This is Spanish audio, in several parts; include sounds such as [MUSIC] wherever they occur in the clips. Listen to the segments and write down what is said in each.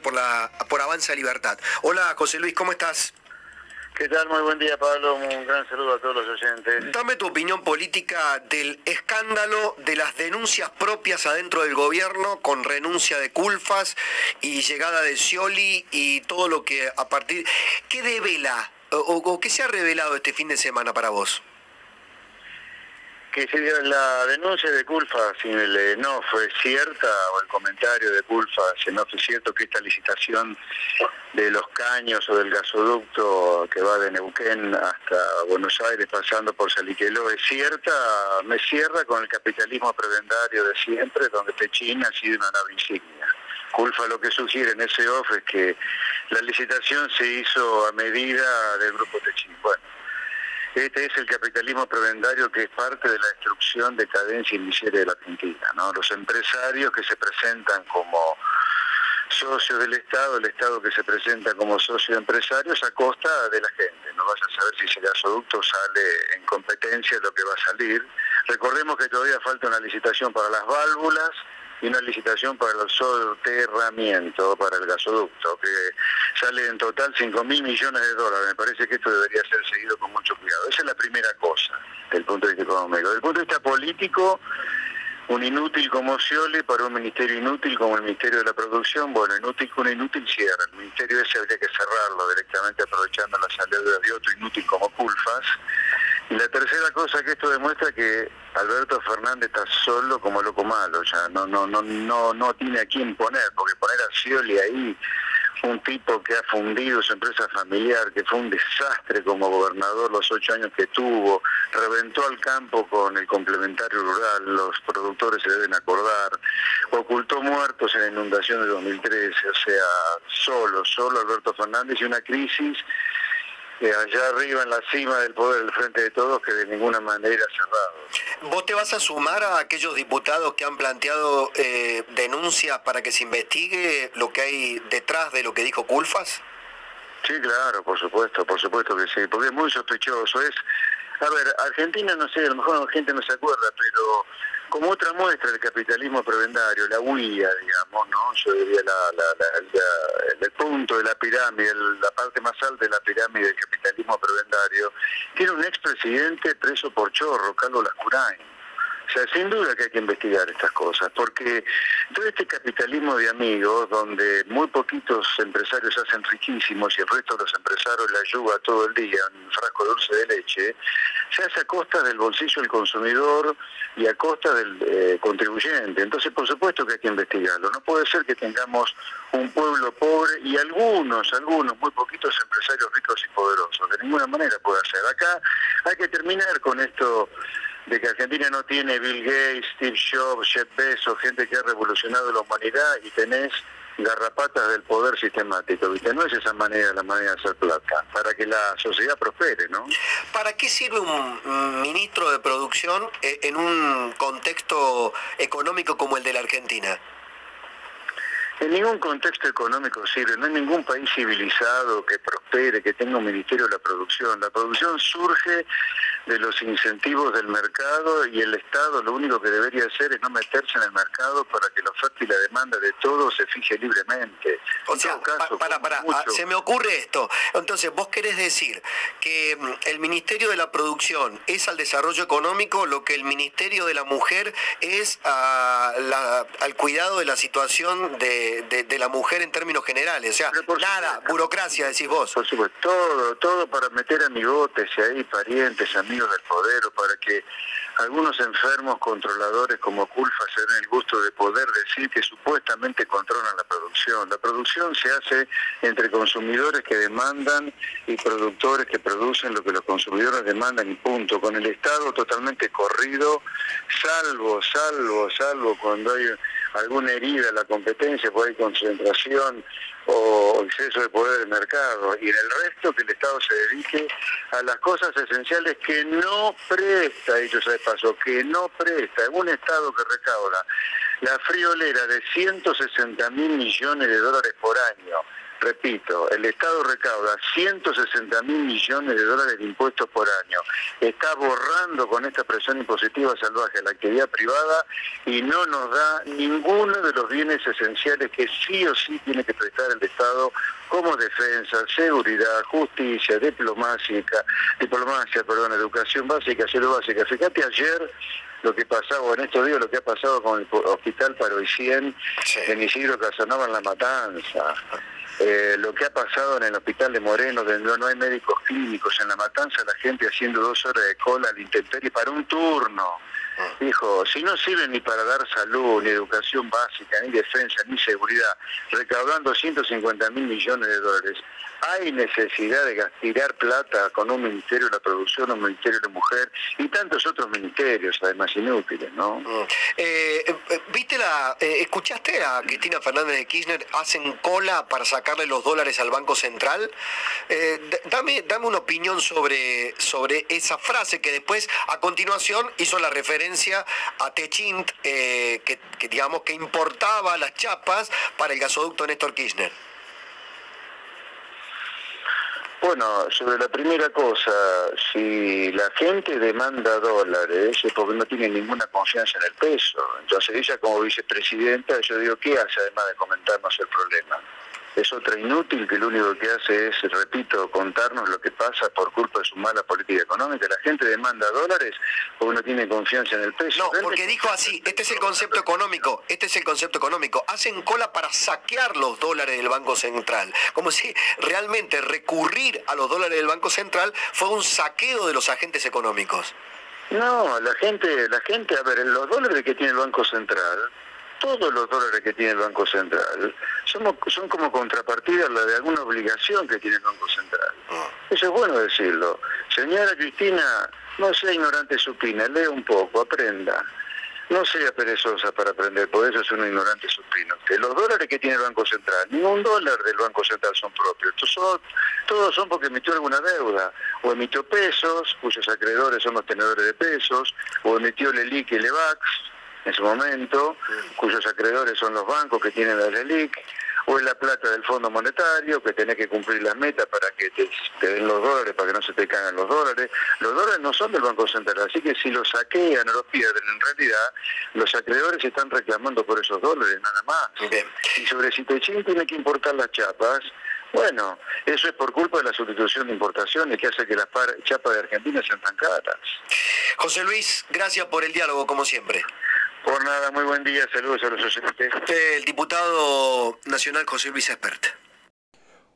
Nacional por la por Avanza Libertad. Hola José Luis, ¿cómo estás? ¿Qué tal? Muy buen día, Pablo. Un gran saludo a todos los oyentes. Dame tu opinión política del escándalo de las denuncias propias adentro del gobierno con renuncia de Culfas y llegada de Scioli y todo lo que a partir... ¿Qué devela o, o qué se ha revelado este fin de semana para vos? Que se la denuncia de Culfa, si el no fue cierta, o el comentario de Culfa, si no fue cierto que esta licitación de los caños o del gasoducto que va de Neuquén hasta Buenos Aires pasando por Saliqueló es cierta, me cierra con el capitalismo prebendario de siempre, donde Pechín ha sido una nave insignia. Culfa lo que sugiere en ese off es que la licitación se hizo a medida del grupo Techín. Bueno, este es el capitalismo prebendario que es parte de la destrucción, decadencia y miseria de la Argentina. ¿no? Los empresarios que se presentan como socios del Estado, el Estado que se presenta como socio de empresarios a costa de la gente. No vas a saber si ese gasoducto sale en competencia lo que va a salir. Recordemos que todavía falta una licitación para las válvulas y una licitación para el soterramiento, para el gasoducto, que sale en total 5 mil millones de dólares. Me parece que esto debería ser seguido con mucho cuidado. Esa es la primera cosa, desde el punto de vista económico. Desde el punto de vista político, un inútil como Scioli para un ministerio inútil como el Ministerio de la Producción, bueno, inútil con inútil cierra. El ministerio ese habría que cerrarlo directamente aprovechando la salida de otro inútil como Culfas. Y la tercera cosa que esto demuestra que Alberto Fernández está solo como loco malo, ya no no no no no tiene a quién poner, porque poner a Scioli ahí un tipo que ha fundido su empresa familiar, que fue un desastre como gobernador los ocho años que tuvo, reventó al campo con el complementario rural, los productores se deben acordar, ocultó muertos en la inundación de 2013, o sea, solo, solo Alberto Fernández y una crisis allá arriba en la cima del poder del frente de todos que de ninguna manera cerrado. ¿Vos te vas a sumar a aquellos diputados que han planteado eh, denuncias para que se investigue lo que hay detrás de lo que dijo Culfas? Sí, claro, por supuesto, por supuesto que sí, porque es muy sospechoso. Es, a ver, Argentina, no sé, a lo mejor la gente no se acuerda, pero como otra muestra del capitalismo prebendario, la huía, digamos, ¿no? Yo diría el punto de la pirámide, la parte más alta de la pirámide del capitalismo prebendario, tiene un expresidente preso por chorro, Carlos Lascurain sea, sin duda que hay que investigar estas cosas, porque todo este capitalismo de amigos, donde muy poquitos empresarios hacen riquísimos y el resto de los empresarios la ayuda todo el día en un frasco dulce de leche, se hace a costa del bolsillo del consumidor y a costa del eh, contribuyente. Entonces, por supuesto que hay que investigarlo. No puede ser que tengamos un pueblo pobre y algunos, algunos, muy poquitos empresarios ricos y poderosos. De ninguna manera puede ser. Acá hay que terminar con esto de que Argentina no tiene Bill Gates, Steve Jobs, Jeff Bezos, gente que ha revolucionado la humanidad y tenés garrapatas del poder sistemático, ¿viste? No es esa manera la manera de hacer plata, para que la sociedad prospere, ¿no? ¿Para qué sirve un ministro de producción eh, en un contexto económico como el de la Argentina? En ningún contexto económico sirve, no hay ningún país civilizado que prospere, que tenga un ministerio de la producción. La producción surge de los incentivos del mercado y el Estado lo único que debería hacer es no meterse en el mercado para que la oferta y la demanda de todos se fije libremente. O sea, para, para, ah, se me ocurre esto. Entonces, vos querés decir que mm, el Ministerio de la Producción es al desarrollo económico lo que el Ministerio de la Mujer es al cuidado de la situación de de, la mujer en términos generales. O sea, nada, burocracia, decís vos. Por supuesto, todo, todo para meter amigotes y ahí, parientes, amigos amigos del poder o para que algunos enfermos controladores como Culfa se den el gusto de poder decir que supuestamente controlan la producción. La producción se hace entre consumidores que demandan y productores que producen lo que los consumidores demandan y punto, con el Estado totalmente corrido, salvo, salvo, salvo cuando hay alguna herida en la competencia, puede hay concentración o exceso de poder del mercado, y en el resto que el Estado se dedique a las cosas esenciales que no presta, dicho sea de paso, que no presta, en un Estado que recauda la friolera de 160 mil millones de dólares por año, Repito, el Estado recauda 160 mil millones de dólares de impuestos por año. Está borrando con esta presión impositiva salvaje la actividad privada y no nos da ninguno de los bienes esenciales que sí o sí tiene que prestar el Estado como defensa, seguridad, justicia, diplomacia, diplomacia, perdón, educación básica, salud básica. Fíjate ayer lo que pasaba, en estos días lo que ha pasado con el Hospital Paroicien sí. en Isidro Casanova en La Matanza. Eh, lo que ha pasado en el hospital de Moreno, donde no hay médicos clínicos, en la matanza la gente haciendo dos horas de cola al intemperie para un turno. Dijo, si no sirve ni para dar salud, ni educación básica, ni defensa, ni seguridad, recaudando 150 mil millones de dólares, hay necesidad de gastigar plata con un ministerio de la producción, un ministerio de mujer y tantos otros ministerios, además inútiles, ¿no? Mm. Eh, eh, ¿Viste la, eh, escuchaste a Cristina Fernández de Kirchner, hacen cola para sacarle los dólares al Banco Central? dame, dame una opinión sobre, sobre esa frase que después, a continuación, hizo la referencia a Techint, que, que digamos que importaba las chapas para el gasoducto Néstor Kirchner. Bueno, sobre la primera cosa, si la gente demanda dólares es porque no tiene ninguna confianza en el peso. Entonces ella como vicepresidenta, yo digo, ¿qué hace además de comentarnos el problema? Es otra inútil que lo único que hace es, repito, contarnos lo que pasa por culpa de su mala política económica. La gente demanda dólares porque no tiene confianza en el peso. No, porque dijo así, este es el concepto económico, este es el concepto económico. Hacen cola para saquear los dólares del Banco Central. Como si realmente recurrir a los dólares del Banco Central fue un saqueo de los agentes económicos. No, la gente, la gente, a ver, los dólares que tiene el Banco Central todos los dólares que tiene el Banco Central somos, son como contrapartida la de alguna obligación que tiene el Banco Central. Ah. Eso es bueno decirlo. Señora Cristina, no sea ignorante supina, lea un poco, aprenda. No sea perezosa para aprender, por eso es un ignorante supino. Que los dólares que tiene el Banco Central, ningún dólar del Banco Central son propios. son, todos son porque emitió alguna deuda. O emitió pesos, cuyos acreedores son los tenedores de pesos, o emitió el ELIC y el EVAX, en su momento, cuyos acreedores son los bancos que tienen la LELIC, o es la plata del Fondo Monetario, que tenés que cumplir las metas para que te, den los dólares, para que no se te caigan los dólares. Los dólares no son del Banco Central, así que si los saquean o los pierden, en realidad los acreedores están reclamando por esos dólares, nada más. Y sobre si Techín tiene que importar las chapas, bueno, eso es por culpa de la sustitución de importaciones que hace que las chapas de Argentina sean tan caras. José Luis, gracias por el diálogo, como siempre. Por nada, muy buen día, saludos a los oyentes. El diputado nacional José Luis Espert.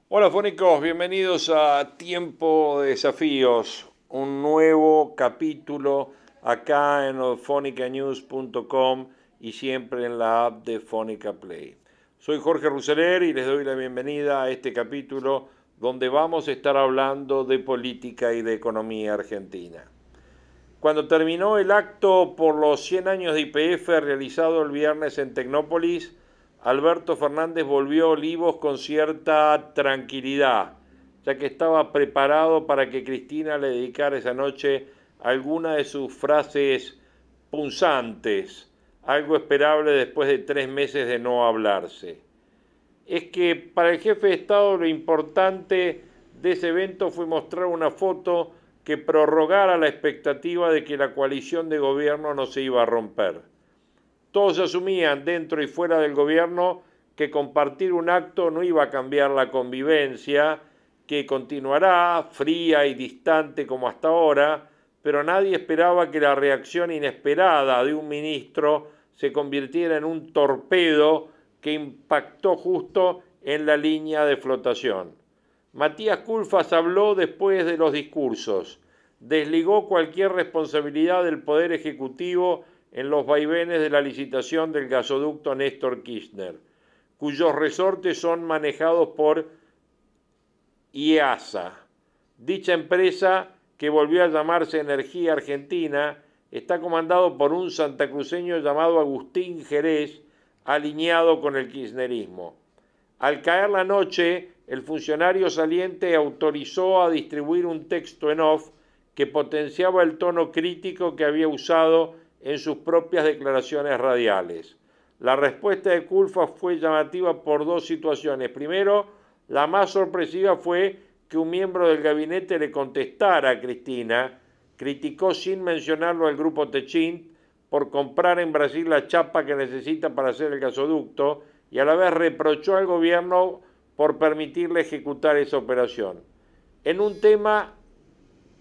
Hola fónicos, bienvenidos a Tiempo de Desafíos, un nuevo capítulo acá en fonicanews.com y siempre en la app de Fónica Play. Soy Jorge Ruseler y les doy la bienvenida a este capítulo donde vamos a estar hablando de política y de economía argentina. Cuando terminó el acto por los 100 años de IPF realizado el viernes en Tecnópolis, Alberto Fernández volvió a Olivos con cierta tranquilidad, ya que estaba preparado para que Cristina le dedicara esa noche alguna de sus frases punzantes, algo esperable después de tres meses de no hablarse. Es que para el jefe de Estado lo importante de ese evento fue mostrar una foto que prorrogara la expectativa de que la coalición de gobierno no se iba a romper. Todos asumían dentro y fuera del gobierno que compartir un acto no iba a cambiar la convivencia, que continuará fría y distante como hasta ahora, pero nadie esperaba que la reacción inesperada de un ministro se convirtiera en un torpedo que impactó justo en la línea de flotación. Matías Culfas habló después de los discursos. desligó cualquier responsabilidad del Poder Ejecutivo en los vaivenes de la licitación del gasoducto Néstor Kirchner, cuyos resortes son manejados por IASA. Dicha empresa, que volvió a llamarse Energía Argentina, está comandado por un santacruceño llamado Agustín Jerez, alineado con el kirchnerismo. Al caer la noche, el funcionario saliente autorizó a distribuir un texto en off que potenciaba el tono crítico que había usado en sus propias declaraciones radiales. La respuesta de Culfa fue llamativa por dos situaciones. Primero, la más sorpresiva fue que un miembro del gabinete le contestara a Cristina, criticó sin mencionarlo al grupo Techint por comprar en Brasil la chapa que necesita para hacer el gasoducto y a la vez reprochó al gobierno por permitirle ejecutar esa operación. En un tema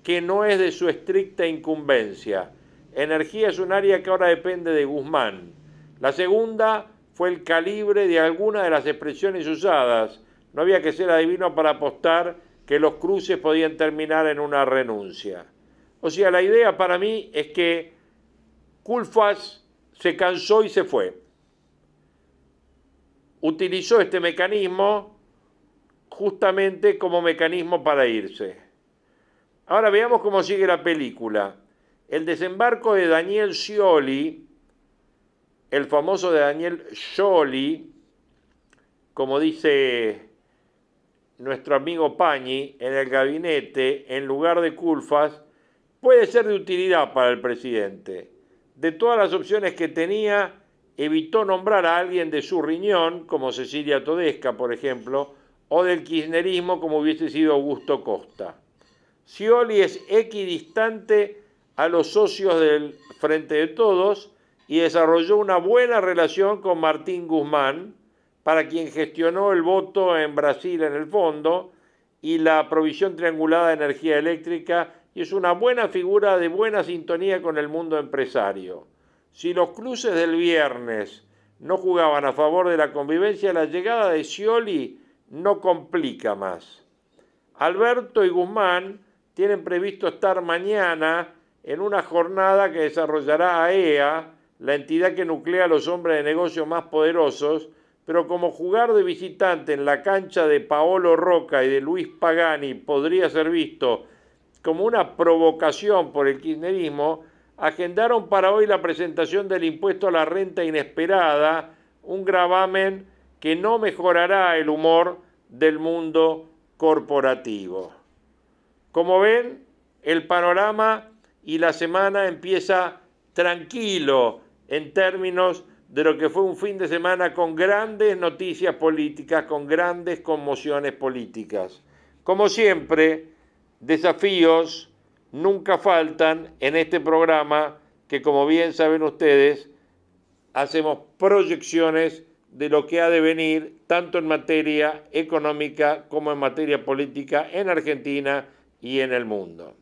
que no es de su estricta incumbencia. Energía es un área que ahora depende de Guzmán. La segunda fue el calibre de alguna de las expresiones usadas. No había que ser adivino para apostar que los cruces podían terminar en una renuncia. O sea, la idea para mí es que Culfas se cansó y se fue. Utilizó este mecanismo justamente como mecanismo para irse. Ahora veamos cómo sigue la película. El desembarco de Daniel Scioli, el famoso de Daniel Scioli, como dice nuestro amigo Pañi, en el gabinete, en lugar de Culfas, puede ser de utilidad para el presidente. De todas las opciones que tenía, evitó nombrar a alguien de su riñón, como Cecilia Todesca, por ejemplo, o del kirchnerismo, como hubiese sido Augusto Costa. Scioli es equidistante a los socios del Frente de Todos y desarrolló una buena relación con Martín Guzmán, para quien gestionó el voto en Brasil en el fondo y la provisión triangulada de energía eléctrica y es una buena figura de buena sintonía con el mundo empresario. Si los cruces del viernes no jugaban a favor de la convivencia, la llegada de Scioli no complica más. Alberto y Guzmán tienen previsto estar mañana en una jornada que desarrollará AEA, e la entidad que nuclea a los hombres de negocios más poderosos, pero como jugar de visitante en la cancha de Paolo Roca y de Luis Pagani podría ser visto como una provocación por el kirchnerismo, agendaron para hoy la presentación del impuesto a la renta inesperada, un gravamen que no mejorará el humor del mundo corporativo. Como ven, el panorama y la semana empieza tranquilo en términos de lo que fue un fin de semana con grandes noticias políticas, con grandes conmociones políticas. Como siempre, desafíos nunca faltan en este programa que, como bien saben ustedes, hacemos proyecciones de lo que ha de venir tanto en materia económica como en materia política en Argentina y en el mundo.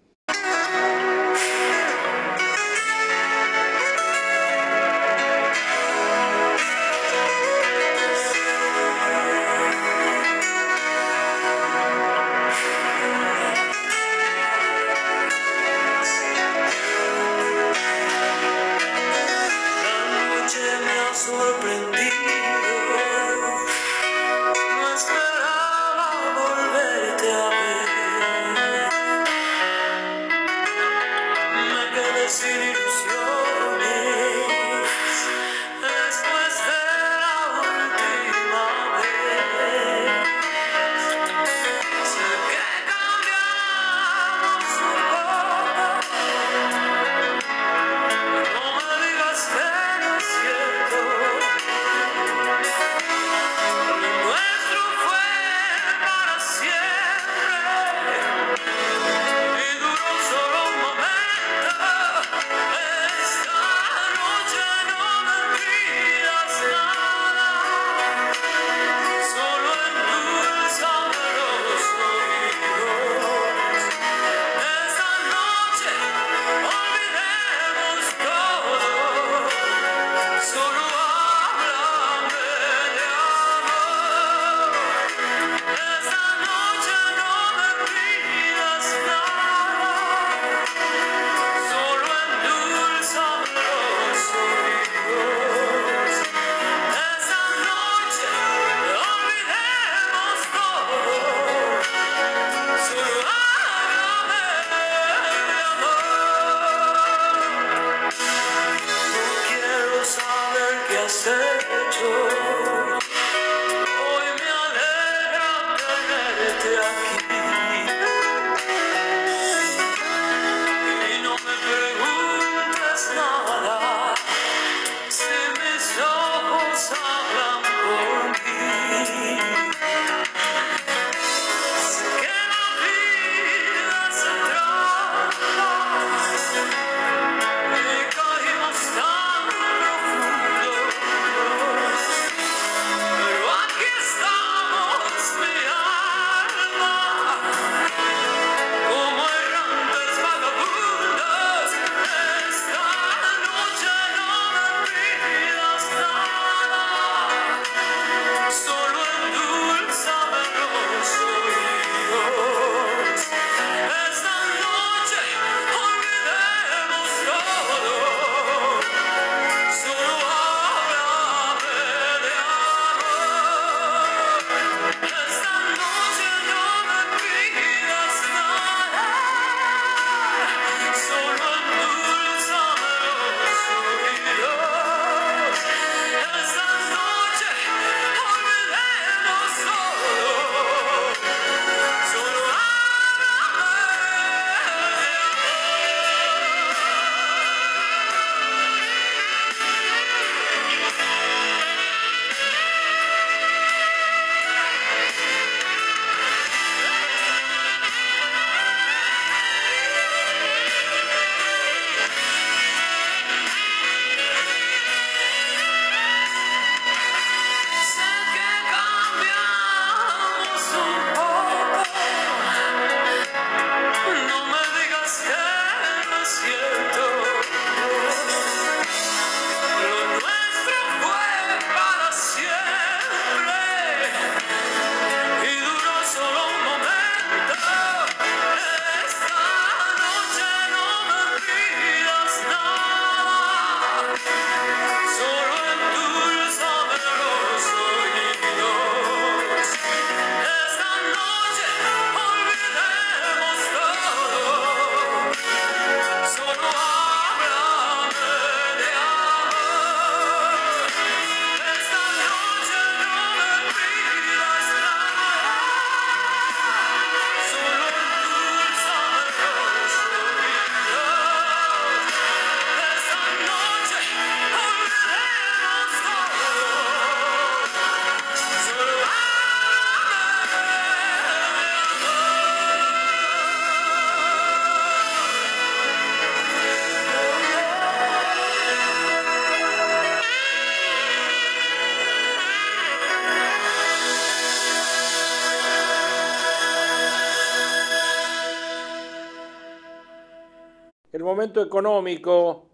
Momento económico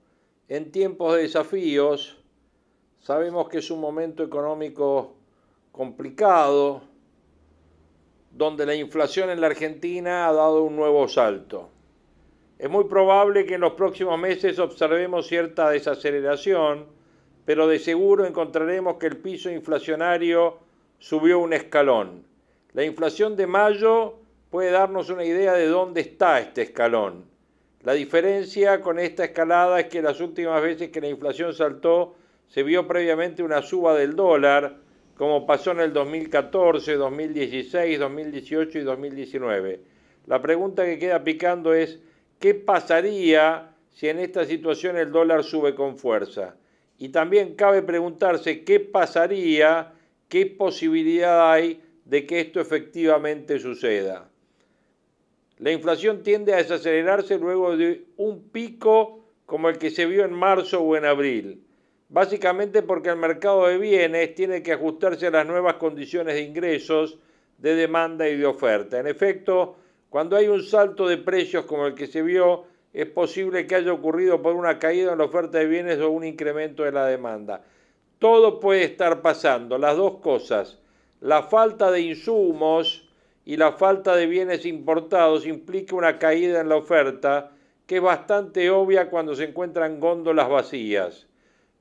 en tiempos de desafíos, sabemos que es un momento económico complicado, donde la inflación en la Argentina ha dado un nuevo salto. Es muy probable que en los próximos meses observemos cierta desaceleración, pero de seguro encontraremos que el piso inflacionario subió un escalón. La inflación de mayo puede darnos una idea de dónde está este escalón. La diferencia con esta escalada es que las últimas veces que la inflación saltó se vio previamente una suba del dólar, como pasó en el 2014, 2016, 2018 y 2019. La pregunta que queda picando es, ¿qué pasaría si en esta situación el dólar sube con fuerza? Y también cabe preguntarse qué pasaría, qué posibilidad hay de que esto efectivamente suceda. La inflación tiende a desacelerarse luego de un pico como el que se vio en marzo o en abril, básicamente porque el mercado de bienes tiene que ajustarse a las nuevas condiciones de ingresos, de demanda y de oferta. En efecto, cuando hay un salto de precios como el que se vio, es posible que haya ocurrido por una caída en la oferta de bienes o un incremento de la demanda. Todo puede estar pasando, las dos cosas. La falta de insumos, y la falta de bienes importados implica una caída en la oferta que es bastante obvia cuando se encuentran góndolas vacías.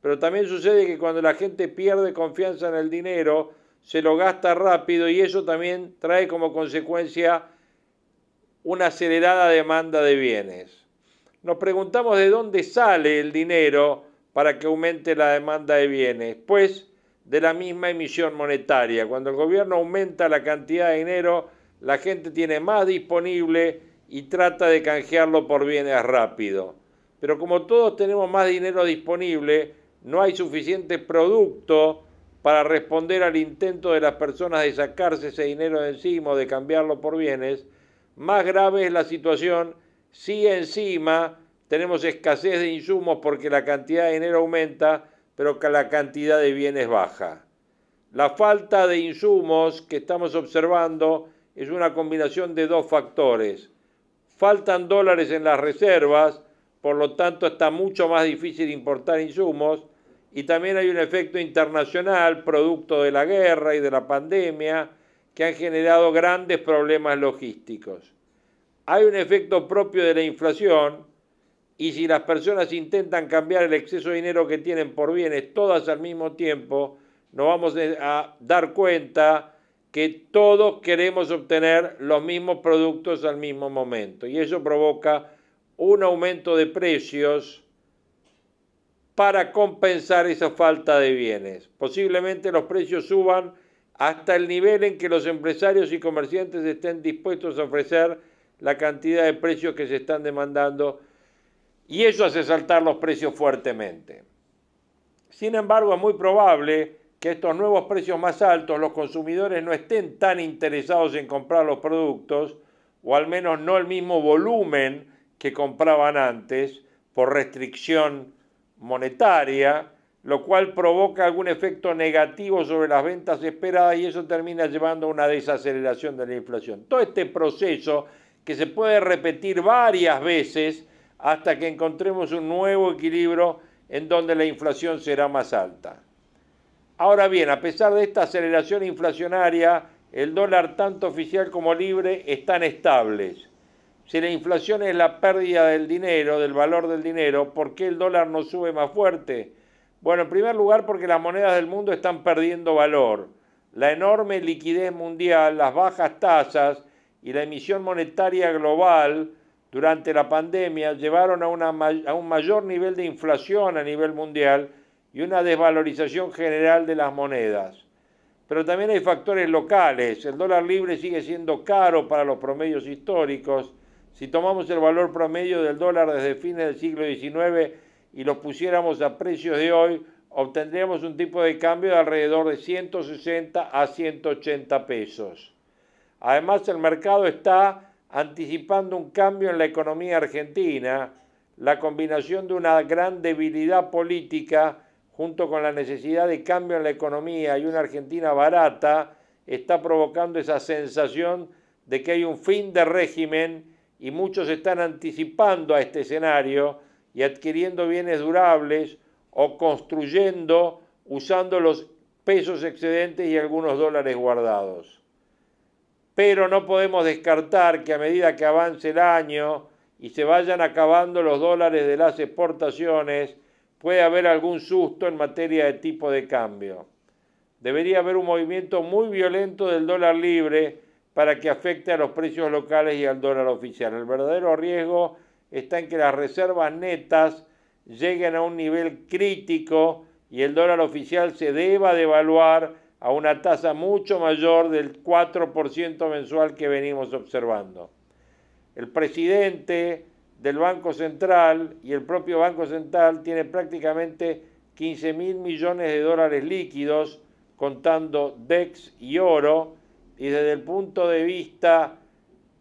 Pero también sucede que cuando la gente pierde confianza en el dinero, se lo gasta rápido y eso también trae como consecuencia una acelerada demanda de bienes. Nos preguntamos de dónde sale el dinero para que aumente la demanda de bienes. Pues de la misma emisión monetaria. Cuando el gobierno aumenta la cantidad de dinero, la gente tiene más disponible y trata de canjearlo por bienes rápido. Pero como todos tenemos más dinero disponible, no hay suficiente producto para responder al intento de las personas de sacarse ese dinero de encima o de cambiarlo por bienes, más grave es la situación si encima tenemos escasez de insumos porque la cantidad de dinero aumenta, pero que la cantidad de bienes baja. La falta de insumos que estamos observando es una combinación de dos factores. Faltan dólares en las reservas, por lo tanto está mucho más difícil importar insumos y también hay un efecto internacional producto de la guerra y de la pandemia que han generado grandes problemas logísticos. Hay un efecto propio de la inflación y si las personas intentan cambiar el exceso de dinero que tienen por bienes todas al mismo tiempo, nos vamos a dar cuenta que todos queremos obtener los mismos productos al mismo momento y eso provoca un aumento de precios para compensar esa falta de bienes. Posiblemente los precios suban hasta el nivel en que los empresarios y comerciantes estén dispuestos a ofrecer la cantidad de precios que se están demandando y eso hace saltar los precios fuertemente. Sin embargo, es muy probable que estos nuevos precios más altos los consumidores no estén tan interesados en comprar los productos, o al menos no el mismo volumen que compraban antes por restricción monetaria, lo cual provoca algún efecto negativo sobre las ventas esperadas y eso termina llevando a una desaceleración de la inflación. Todo este proceso que se puede repetir varias veces hasta que encontremos un nuevo equilibrio en donde la inflación será más alta. Ahora bien, a pesar de esta aceleración inflacionaria, el dólar tanto oficial como libre están estables. Si la inflación es la pérdida del dinero, del valor del dinero, ¿por qué el dólar no sube más fuerte? Bueno, en primer lugar porque las monedas del mundo están perdiendo valor. La enorme liquidez mundial, las bajas tasas y la emisión monetaria global durante la pandemia llevaron a, a un mayor nivel de inflación a nivel mundial y una desvalorización general de las monedas. Pero también hay factores locales. El dólar libre sigue siendo caro para los promedios históricos. Si tomamos el valor promedio del dólar desde fines del siglo XIX y lo pusiéramos a precios de hoy, obtendríamos un tipo de cambio de alrededor de 160 a 180 pesos. Además, el mercado está anticipando un cambio en la economía argentina, la combinación de una gran debilidad política junto con la necesidad de cambio en la economía y una Argentina barata, está provocando esa sensación de que hay un fin de régimen y muchos están anticipando a este escenario y adquiriendo bienes durables o construyendo usando los pesos excedentes y algunos dólares guardados. Pero no podemos descartar que a medida que avance el año y se vayan acabando los dólares de las exportaciones, puede haber algún susto en materia de tipo de cambio. Debería haber un movimiento muy violento del dólar libre para que afecte a los precios locales y al dólar oficial. El verdadero riesgo está en que las reservas netas lleguen a un nivel crítico y el dólar oficial se deba devaluar a una tasa mucho mayor del 4% mensual que venimos observando. El presidente del Banco Central y el propio Banco Central tiene prácticamente 15 mil millones de dólares líquidos contando DEX y oro y desde el punto de vista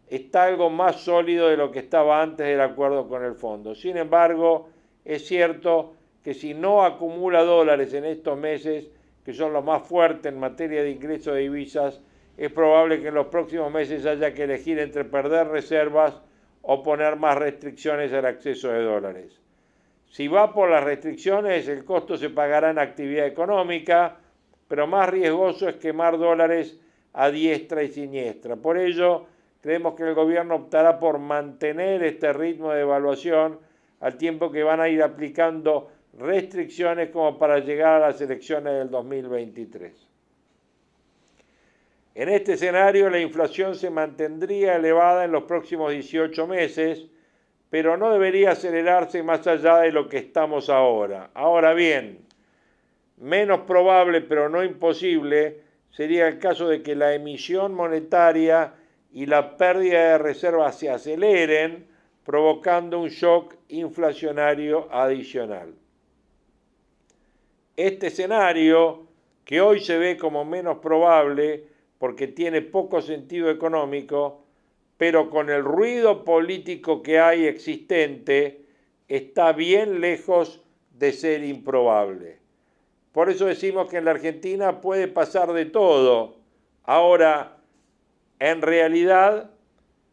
está algo más sólido de lo que estaba antes del acuerdo con el fondo. Sin embargo, es cierto que si no acumula dólares en estos meses, que son los más fuertes en materia de ingreso de divisas, es probable que en los próximos meses haya que elegir entre perder reservas o poner más restricciones al acceso de dólares. Si va por las restricciones, el costo se pagará en actividad económica, pero más riesgoso es quemar dólares a diestra y siniestra. Por ello, creemos que el gobierno optará por mantener este ritmo de evaluación al tiempo que van a ir aplicando restricciones como para llegar a las elecciones del 2023. En este escenario la inflación se mantendría elevada en los próximos 18 meses, pero no debería acelerarse más allá de lo que estamos ahora. Ahora bien, menos probable pero no imposible sería el caso de que la emisión monetaria y la pérdida de reservas se aceleren, provocando un shock inflacionario adicional. Este escenario, que hoy se ve como menos probable porque tiene poco sentido económico, pero con el ruido político que hay existente, está bien lejos de ser improbable. Por eso decimos que en la Argentina puede pasar de todo. Ahora, en realidad,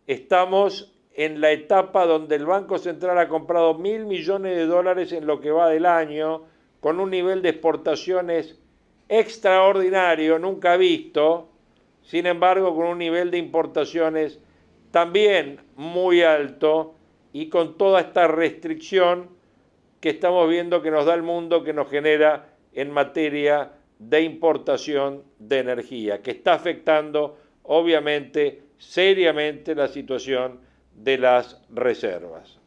estamos en la etapa donde el Banco Central ha comprado mil millones de dólares en lo que va del año, con un nivel de exportaciones extraordinario, nunca visto, sin embargo, con un nivel de importaciones también muy alto y con toda esta restricción que estamos viendo que nos da el mundo, que nos genera en materia de importación de energía, que está afectando obviamente seriamente la situación de las reservas.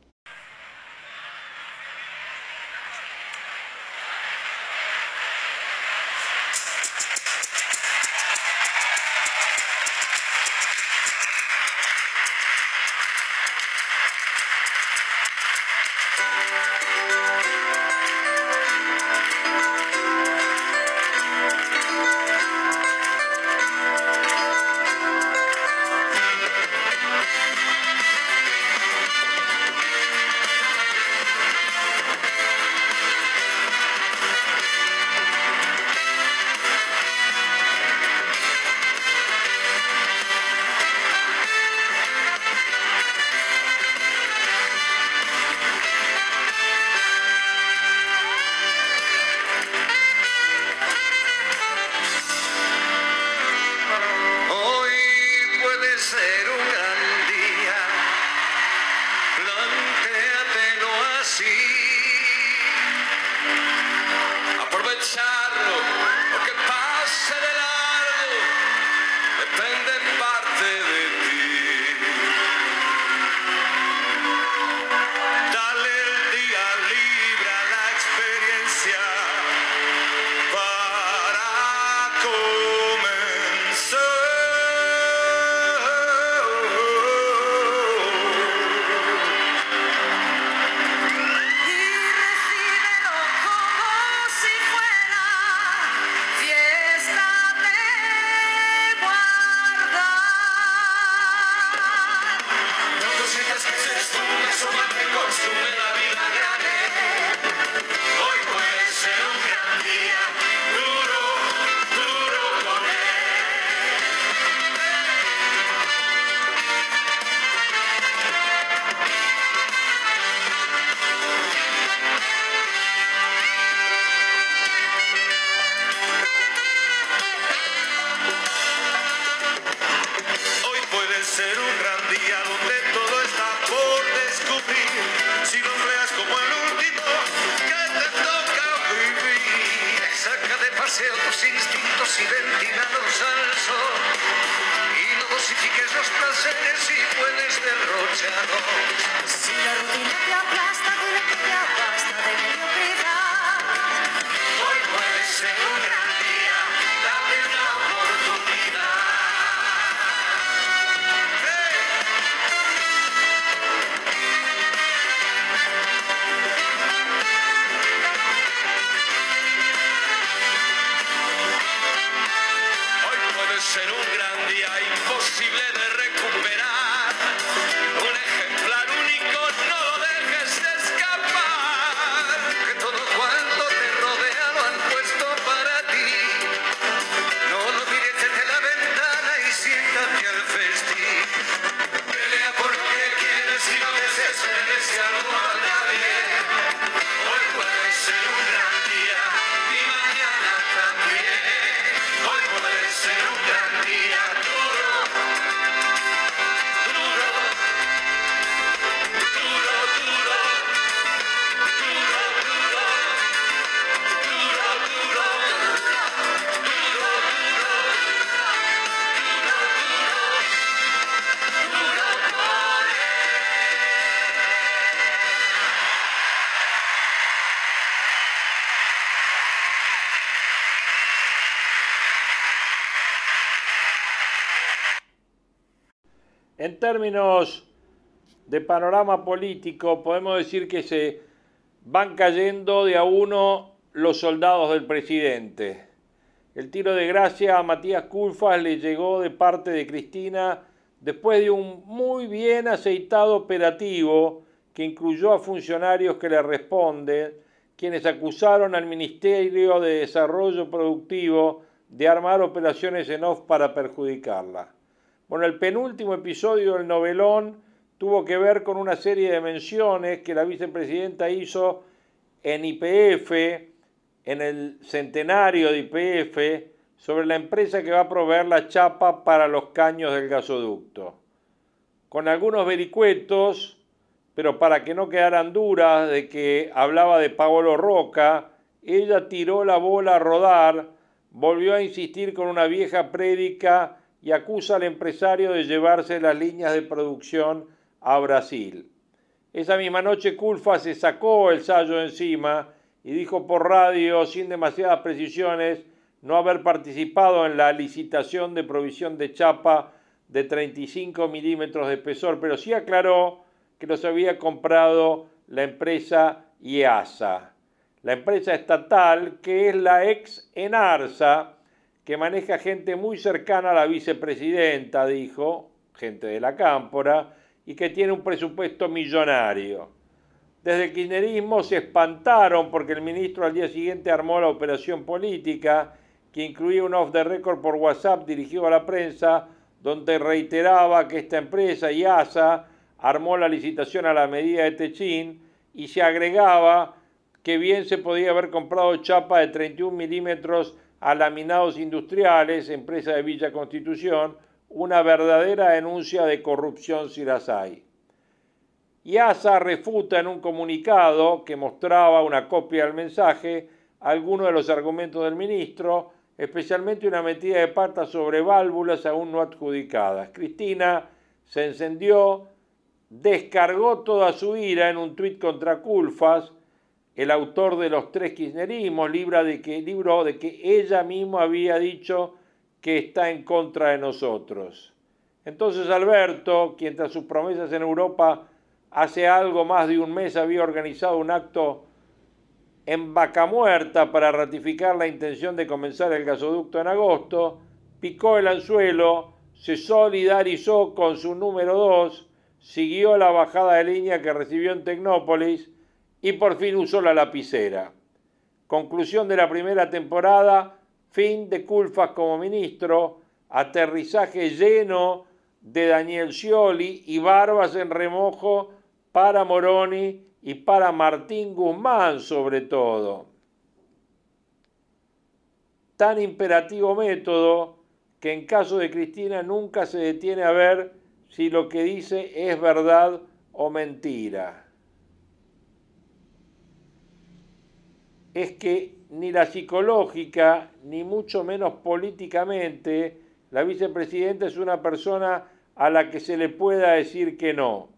En términos de panorama político, podemos decir que se van cayendo de a uno los soldados del presidente. El tiro de gracia a Matías Culfas le llegó de parte de Cristina después de un muy bien aceitado operativo que incluyó a funcionarios que le responden, quienes acusaron al Ministerio de Desarrollo Productivo de armar operaciones en off para perjudicarla. Bueno, el penúltimo episodio del novelón tuvo que ver con una serie de menciones que la vicepresidenta hizo en IPF, en el centenario de IPF, sobre la empresa que va a proveer la chapa para los caños del gasoducto. Con algunos vericuetos, pero para que no quedaran duras de que hablaba de Paolo Roca, ella tiró la bola a rodar, volvió a insistir con una vieja prédica y acusa al empresario de llevarse las líneas de producción a Brasil. Esa misma noche Culfa se sacó el sallo encima y dijo por radio, sin demasiadas precisiones, no haber participado en la licitación de provisión de chapa de 35 milímetros de espesor, pero sí aclaró que los había comprado la empresa IASA, la empresa estatal que es la ex Enarsa, que maneja gente muy cercana a la vicepresidenta, dijo, gente de la cámpora, y que tiene un presupuesto millonario. Desde el kirchnerismo se espantaron porque el ministro al día siguiente armó la operación política, que incluía un off the record por WhatsApp dirigido a la prensa, donde reiteraba que esta empresa, IASA, armó la licitación a la medida de Techín y se agregaba que bien se podía haber comprado chapa de 31 milímetros a laminados industriales, empresa de Villa Constitución, una verdadera denuncia de corrupción si las hay. IASA refuta en un comunicado que mostraba una copia del mensaje algunos de los argumentos del ministro, especialmente una metida de pata sobre válvulas aún no adjudicadas. Cristina se encendió, descargó toda su ira en un tuit contra Culfas, el autor de los tres kirchnerismos, libra de que, libro de que ella misma había dicho que está en contra de nosotros. Entonces Alberto, quien tras sus promesas en Europa hace algo más de un mes había organizado un acto en vaca muerta para ratificar la intención de comenzar el gasoducto en agosto, picó el anzuelo, se solidarizó con su número 2, siguió la bajada de línea que recibió en Tecnópolis y por fin usó la lapicera. Conclusión de la primera temporada, fin de Culfas como ministro, aterrizaje lleno de Daniel Scioli y barbas en remojo para Moroni y para Martín Guzmán sobre todo. Tan imperativo método que en caso de Cristina nunca se detiene a ver si lo que dice es verdad o mentira. Es que ni la psicológica, ni mucho menos políticamente, la vicepresidenta es una persona a la que se le pueda decir que no.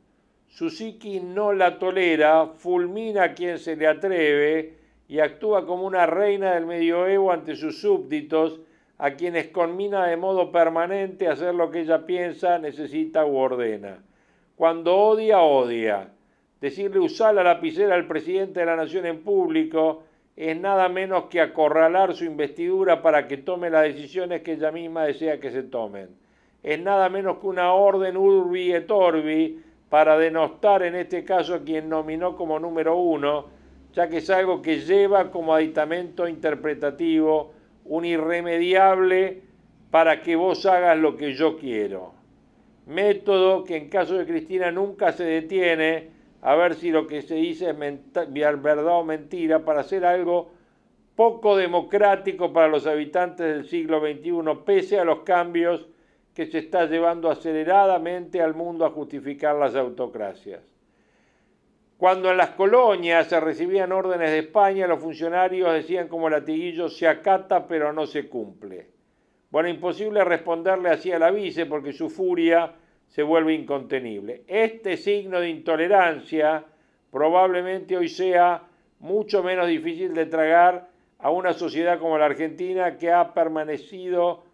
Su psiquis no la tolera, fulmina a quien se le atreve y actúa como una reina del medioevo ante sus súbditos, a quienes conmina de modo permanente a hacer lo que ella piensa, necesita u ordena. Cuando odia, odia. Decirle usar la lapicera al presidente de la nación en público es nada menos que acorralar su investidura para que tome las decisiones que ella misma desea que se tomen. Es nada menos que una orden urbi et orbi para denostar en este caso a quien nominó como número uno, ya que es algo que lleva como aditamento interpretativo un irremediable para que vos hagas lo que yo quiero. Método que en caso de Cristina nunca se detiene a ver si lo que se dice es verdad o mentira para hacer algo poco democrático para los habitantes del siglo XXI, pese a los cambios que se está llevando aceleradamente al mundo a justificar las autocracias. Cuando en las colonias se recibían órdenes de España, los funcionarios decían como latiguillo, se acata pero no se cumple. Bueno, imposible responderle así a la vice porque su furia se vuelve incontenible. Este signo de intolerancia probablemente hoy sea mucho menos difícil de tragar a una sociedad como la Argentina que ha permanecido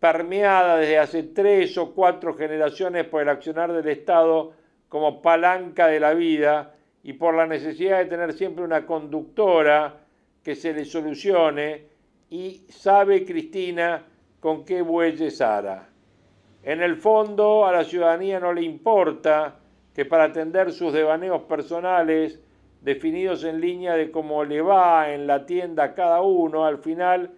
permeada desde hace tres o cuatro generaciones por el accionar del Estado como palanca de la vida y por la necesidad de tener siempre una conductora que se le solucione y sabe Cristina con qué bueyes hará. En el fondo a la ciudadanía no le importa que para atender sus devaneos personales definidos en línea de cómo le va en la tienda a cada uno, al final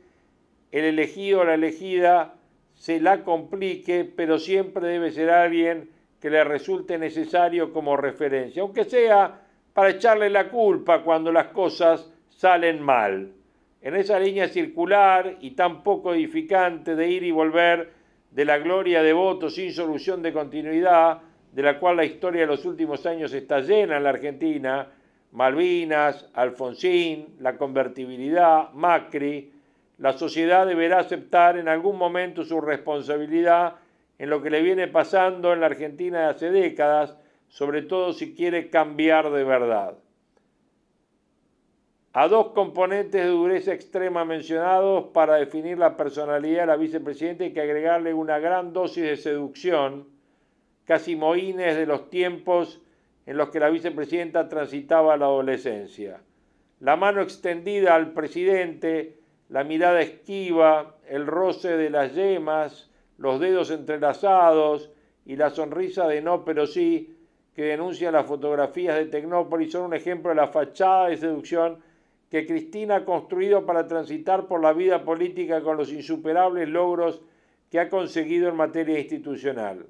el elegido o la elegida se la complique, pero siempre debe ser alguien que le resulte necesario como referencia, aunque sea para echarle la culpa cuando las cosas salen mal. En esa línea circular y tan poco edificante de ir y volver de la gloria de votos sin solución de continuidad, de la cual la historia de los últimos años está llena en la Argentina, Malvinas, Alfonsín, la convertibilidad, Macri, la sociedad deberá aceptar en algún momento su responsabilidad en lo que le viene pasando en la Argentina de hace décadas, sobre todo si quiere cambiar de verdad. A dos componentes de dureza extrema mencionados para definir la personalidad de la vicepresidenta hay que agregarle una gran dosis de seducción, casi moines de los tiempos en los que la vicepresidenta transitaba la adolescencia. La mano extendida al presidente la mirada esquiva, el roce de las yemas, los dedos entrelazados y la sonrisa de no pero sí que denuncia las fotografías de Tecnópolis son un ejemplo de la fachada de seducción que Cristina ha construido para transitar por la vida política con los insuperables logros que ha conseguido en materia institucional.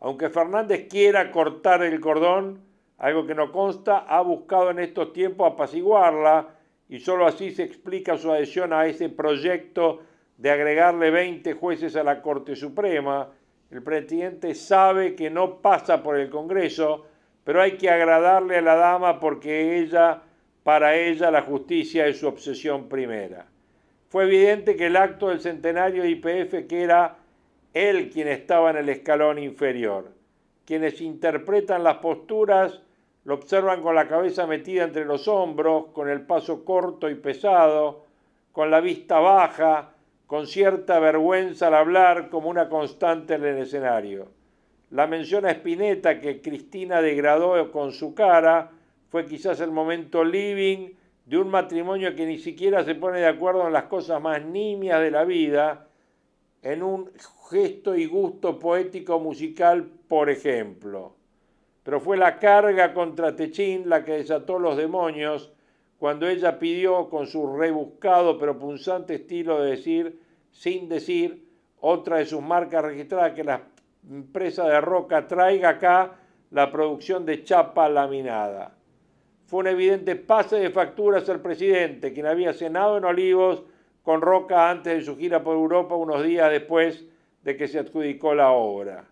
Aunque Fernández quiera cortar el cordón, algo que no consta, ha buscado en estos tiempos apaciguarla, y sólo así se explica su adhesión a ese proyecto de agregarle 20 jueces a la Corte Suprema. El presidente sabe que no pasa por el Congreso, pero hay que agradarle a la dama porque ella, para ella, la justicia es su obsesión primera. Fue evidente que el acto del centenario de IPF, que era él quien estaba en el escalón inferior, quienes interpretan las posturas lo observan con la cabeza metida entre los hombros, con el paso corto y pesado, con la vista baja, con cierta vergüenza al hablar como una constante en el escenario. La mención a Spinetta que Cristina degradó con su cara fue quizás el momento living de un matrimonio que ni siquiera se pone de acuerdo en las cosas más nimias de la vida, en un gesto y gusto poético musical, por ejemplo pero fue la carga contra Techín la que desató los demonios cuando ella pidió con su rebuscado pero punzante estilo de decir, sin decir, otra de sus marcas registradas, que la empresa de Roca traiga acá la producción de chapa laminada. Fue un evidente pase de facturas al presidente, quien había cenado en Olivos con Roca antes de su gira por Europa unos días después de que se adjudicó la obra.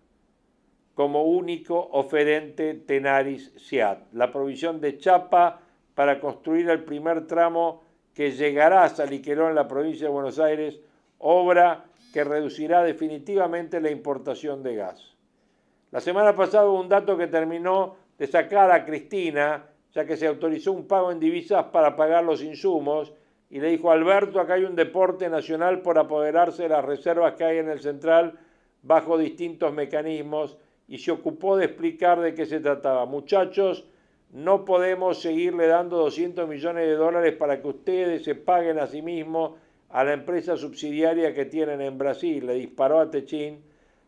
como único oferente Tenaris SEAT. La provisión de chapa para construir el primer tramo que llegará a Saliquerón en la provincia de Buenos Aires, obra que reducirá definitivamente la importación de gas. La semana pasada hubo un dato que terminó de sacar a Cristina, ya que se autorizó un pago en divisas para pagar los insumos, y le dijo, Alberto, acá hay un deporte nacional por apoderarse de las reservas que hay en el central bajo distintos mecanismos, y se ocupó de explicar de qué se trataba. Muchachos, no podemos seguirle dando 200 millones de dólares para que ustedes se paguen a sí mismos a la empresa subsidiaria que tienen en Brasil. Le disparó a Techín,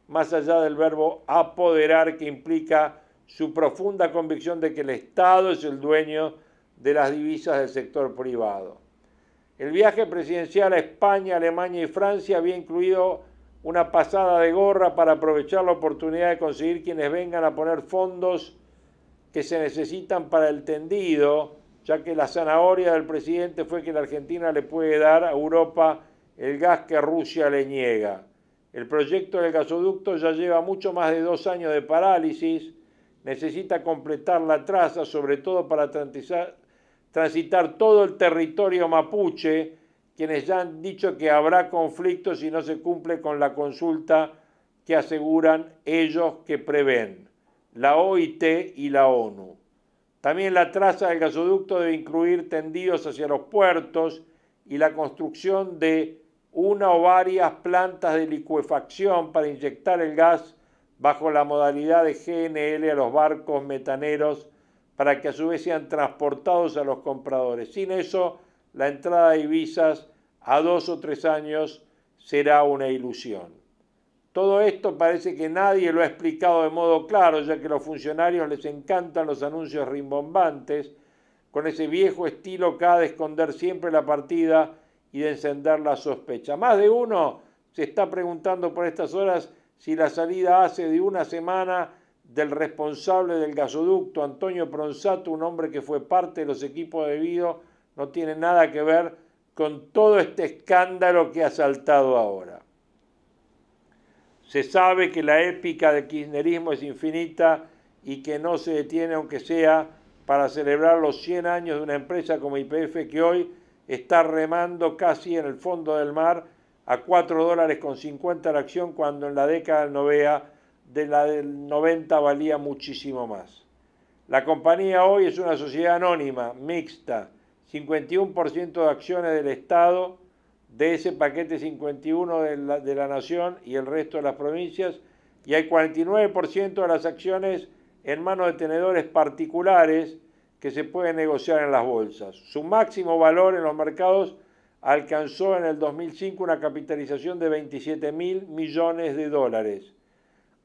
más allá del verbo apoderar que implica su profunda convicción de que el Estado es el dueño de las divisas del sector privado. El viaje presidencial a España, Alemania y Francia había incluido una pasada de gorra para aprovechar la oportunidad de conseguir quienes vengan a poner fondos que se necesitan para el tendido, ya que la zanahoria del presidente fue que la Argentina le puede dar a Europa el gas que Rusia le niega. El proyecto del gasoducto ya lleva mucho más de dos años de parálisis, necesita completar la traza, sobre todo para transitar todo el territorio mapuche, quienes ya han dicho que habrá conflictos si no se cumple con la consulta que aseguran ellos que prevén la OIT y la ONU. También la traza del gasoducto debe incluir tendidos hacia los puertos y la construcción de una o varias plantas de licuefacción para inyectar el gas bajo la modalidad de GNL a los barcos metaneros para que a su vez sean transportados a los compradores. Sin eso, la entrada de visas a dos o tres años será una ilusión. Todo esto parece que nadie lo ha explicado de modo claro, ya que a los funcionarios les encantan los anuncios rimbombantes, con ese viejo estilo ha de esconder siempre la partida y de encender la sospecha. Más de uno se está preguntando por estas horas si la salida hace de una semana del responsable del gasoducto, Antonio Pronsato, un hombre que fue parte de los equipos de Vido, no tiene nada que ver con todo este escándalo que ha saltado ahora. Se sabe que la épica del kirchnerismo es infinita y que no se detiene aunque sea para celebrar los 100 años de una empresa como IPF que hoy está remando casi en el fondo del mar a 4 dólares con 50 la acción cuando en la década del 90, de la del 90 valía muchísimo más. La compañía hoy es una sociedad anónima, mixta, 51% de acciones del Estado, de ese paquete 51 de la, de la nación y el resto de las provincias, y hay 49% de las acciones en manos de tenedores particulares que se pueden negociar en las bolsas. Su máximo valor en los mercados alcanzó en el 2005 una capitalización de 27 mil millones de dólares,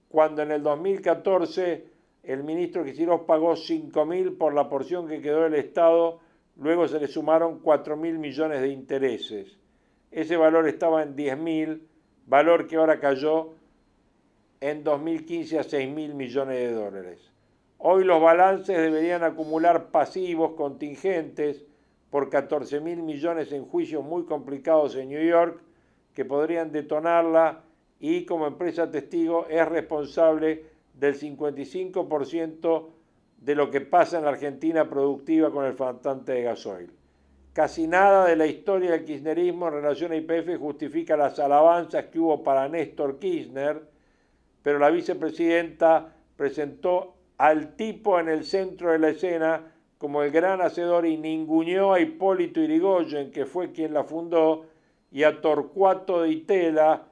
cuando en el 2014 el ministro Kicillof pagó 5 mil por la porción que quedó del Estado, luego se le sumaron 4 mil millones de intereses. Ese valor estaba en 10.000, valor que ahora cayó en 2015 a 6.000 millones de dólares. Hoy los balances deberían acumular pasivos contingentes por 14.000 millones en juicios muy complicados en New York que podrían detonarla y como empresa testigo es responsable del 55% de lo que pasa en la Argentina productiva con el faltante de gasoil. Casi nada de la historia del kirchnerismo en relación a IPF justifica las alabanzas que hubo para Néstor Kirchner, pero la vicepresidenta presentó al tipo en el centro de la escena como el gran hacedor y ninguneó a Hipólito Irigoyen, que fue quien la fundó, y a Torcuato de Itela,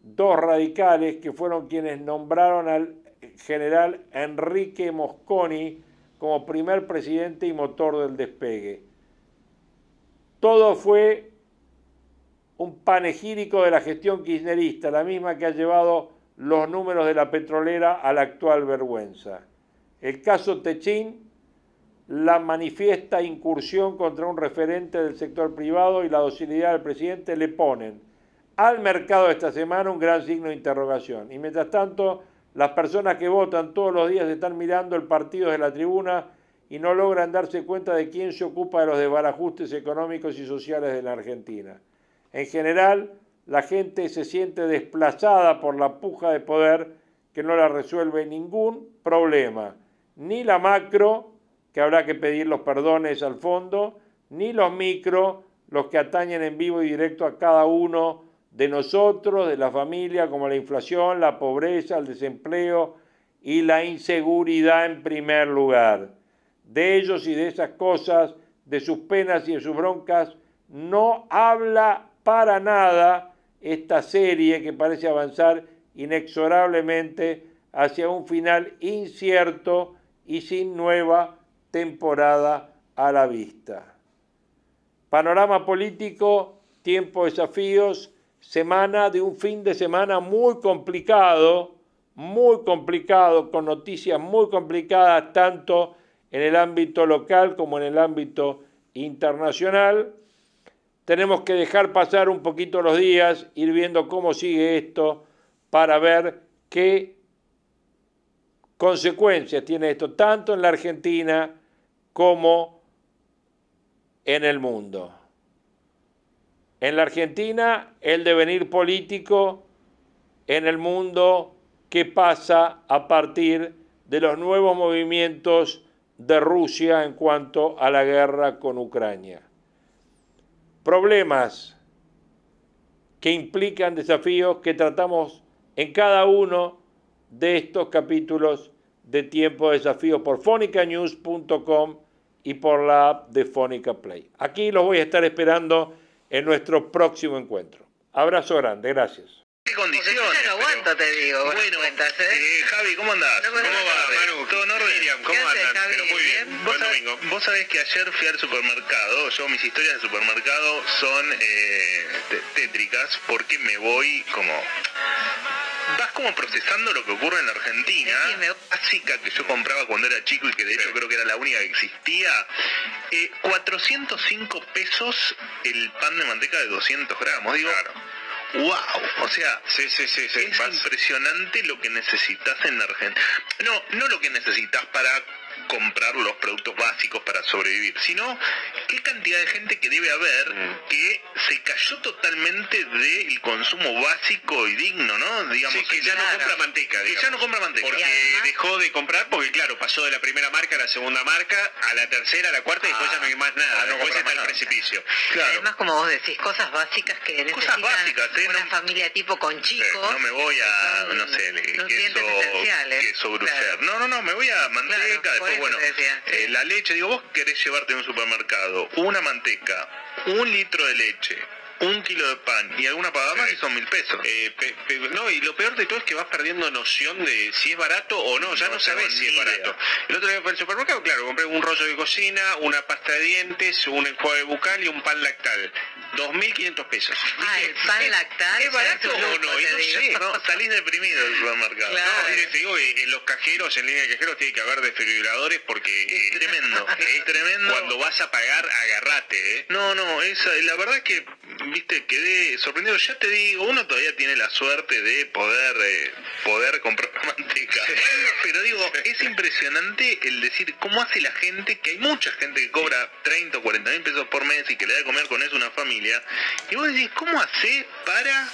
dos radicales que fueron quienes nombraron al general Enrique Mosconi como primer presidente y motor del despegue. Todo fue un panegírico de la gestión kirchnerista, la misma que ha llevado los números de la petrolera a la actual vergüenza. El caso Techín, la manifiesta incursión contra un referente del sector privado y la docilidad del presidente le ponen al mercado esta semana un gran signo de interrogación. Y mientras tanto, las personas que votan todos los días están mirando el partido de la tribuna y no logran darse cuenta de quién se ocupa de los desbarajustes económicos y sociales de la Argentina. En general, la gente se siente desplazada por la puja de poder que no la resuelve ningún problema, ni la macro, que habrá que pedir los perdones al fondo, ni los micro, los que atañen en vivo y directo a cada uno de nosotros, de la familia, como la inflación, la pobreza, el desempleo y la inseguridad en primer lugar. De ellos y de esas cosas, de sus penas y de sus broncas, no habla para nada esta serie que parece avanzar inexorablemente hacia un final incierto y sin nueva temporada a la vista. Panorama político, tiempo, desafíos, semana de un fin de semana muy complicado, muy complicado, con noticias muy complicadas tanto en el ámbito local como en el ámbito internacional. Tenemos que dejar pasar un poquito los días, ir viendo cómo sigue esto para ver qué consecuencias tiene esto, tanto en la Argentina como en el mundo. En la Argentina, el devenir político, en el mundo, qué pasa a partir de los nuevos movimientos de Rusia en cuanto a la guerra con Ucrania. Problemas que implican desafíos que tratamos en cada uno de estos capítulos de Tiempo de Desafío por fonicanews.com y por la app de Fónica Play. Aquí los voy a estar esperando en nuestro próximo encuentro. Abrazo grande, gracias. ¿Qué condiciones? Porque yo no aguanto, te digo. Bueno, cuentas, ¿eh? Eh, Javi, ¿cómo andás? No ¿Cómo va. Manu? ¿Todo en orden? Miriam, ¿Qué ¿cómo? Javi? Pero muy bien. ¿Bien? Buen ¿Vos domingo. Vos sabés que ayer fui al supermercado. Yo, mis historias de supermercado son eh, tétricas porque me voy como... Vas como procesando lo que ocurre en la Argentina, básica que yo compraba cuando era chico y que de hecho creo que era la única que existía. Eh, 405 pesos el pan de manteca de 200 gramos. Digo, wow, o sea, Sí, sí, sí, sí. es Vas- impresionante lo que necesitas en la Argentina. No, no lo que necesitas para comprar los productos básicos para sobrevivir, sino qué cantidad de gente que debe haber Mm. que se cayó totalmente del consumo básico y digno, ¿no? Digamos, Sí, que ya no compra manteca, que ya no compra manteca. Porque además- dejó de comprar, porque claro, pasó de la primera marca a la segunda marca, a la tercera, a la cuarta, y después Ah, ya no hay más nada. ah, no después está el precipicio. Claro. Además, como vos decís, cosas básicas que necesitan básicas, ¿eh? una No- familia tipo con Sí, chicos. no me voy a, son no sé, queso, queso. Claro. No, no, no, me voy a manteca, Claro, después, bueno, eh, la leche, digo, vos querés llevarte a un supermercado una manteca, un litro de leche, un kilo de pan y alguna pagada más y son mil pesos. Eh, pe- pe- no, y lo peor de todo es que vas perdiendo noción de si es barato o no, ya No no, sabes si es idea. barato. El otro día fui al supermercado, claro, compré un rollo de cocina, una pasta de dientes, un enjuague bucal y un pan lactal. 2.500 pesos. Ah, el pan lactal ¿Es barato o lujo, no? Y no digo. sé, No, salís deprimido del supermercado. Claro. No, y te digo que en los cajeros, en línea de cajeros, tiene que haber desfibriladores porque Es tremendo, es tremendo. cuando vas a pagar, agarrate, ¿eh? No, no, esa, la verdad es que, viste, quedé sorprendido. Ya te digo, uno todavía tiene la suerte de poder eh, poder comprar [LAUGHS] manteca. Pero digo, es impresionante el decir cómo hace la gente, que hay mucha gente que cobra 30 o 40 mil pesos por mes y que le da de comer con eso una familia. Y vos decís, ¿cómo hace para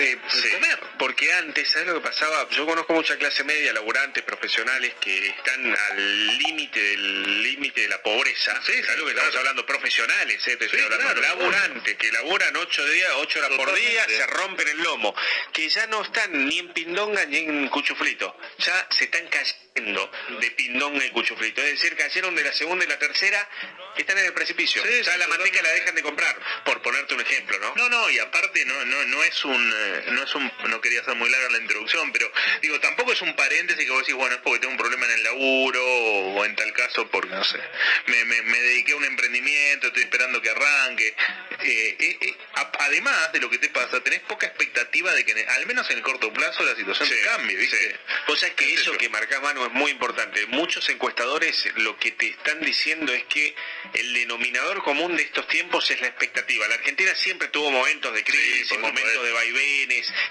Eh, Sí. comer. Porque antes, ¿sabes lo que pasaba? Yo conozco mucha clase media, laburantes, profesionales que están al límite del límite de la pobreza. Sí, sí, ¿Sabes lo que claro. estamos hablando? Profesionales, ¿eh? Te estoy hablando. claro. laburantes que laburan ocho días, ocho horas por día, se rompen el lomo. Que ya no están ni en pindonga ni en cuchuflito. Ya se están cayendo de pindonga y cuchuflito. Es decir, cayeron de la segunda y la tercera, que están en el precipicio. Ya la manteca la dejan de comprar, por ponerte un ejemplo, ¿no? No, no, y aparte no, no, no es un, eh, no es un, no quería ser muy larga la introducción, pero digo, tampoco es un paréntesis que vos decís, bueno, es porque tengo un problema en el laburo, o, en tal caso porque, no sé, me, me, me dediqué a un emprendimiento, estoy esperando que arranque. Eh, eh, a- además de lo que te pasa, tenés poca expectativa de que, al menos en el corto plazo, la situación Sí, cambie, ¿viste? sí. Vos sabés que ¿Qué sé eso yo? que marcás, mano, es muy importante. Muchos encuestadores lo que te están diciendo es que el denominador común de estos tiempos es la expectativa. La Argentina siempre tuvo momentos de crisis, Sí, momentos de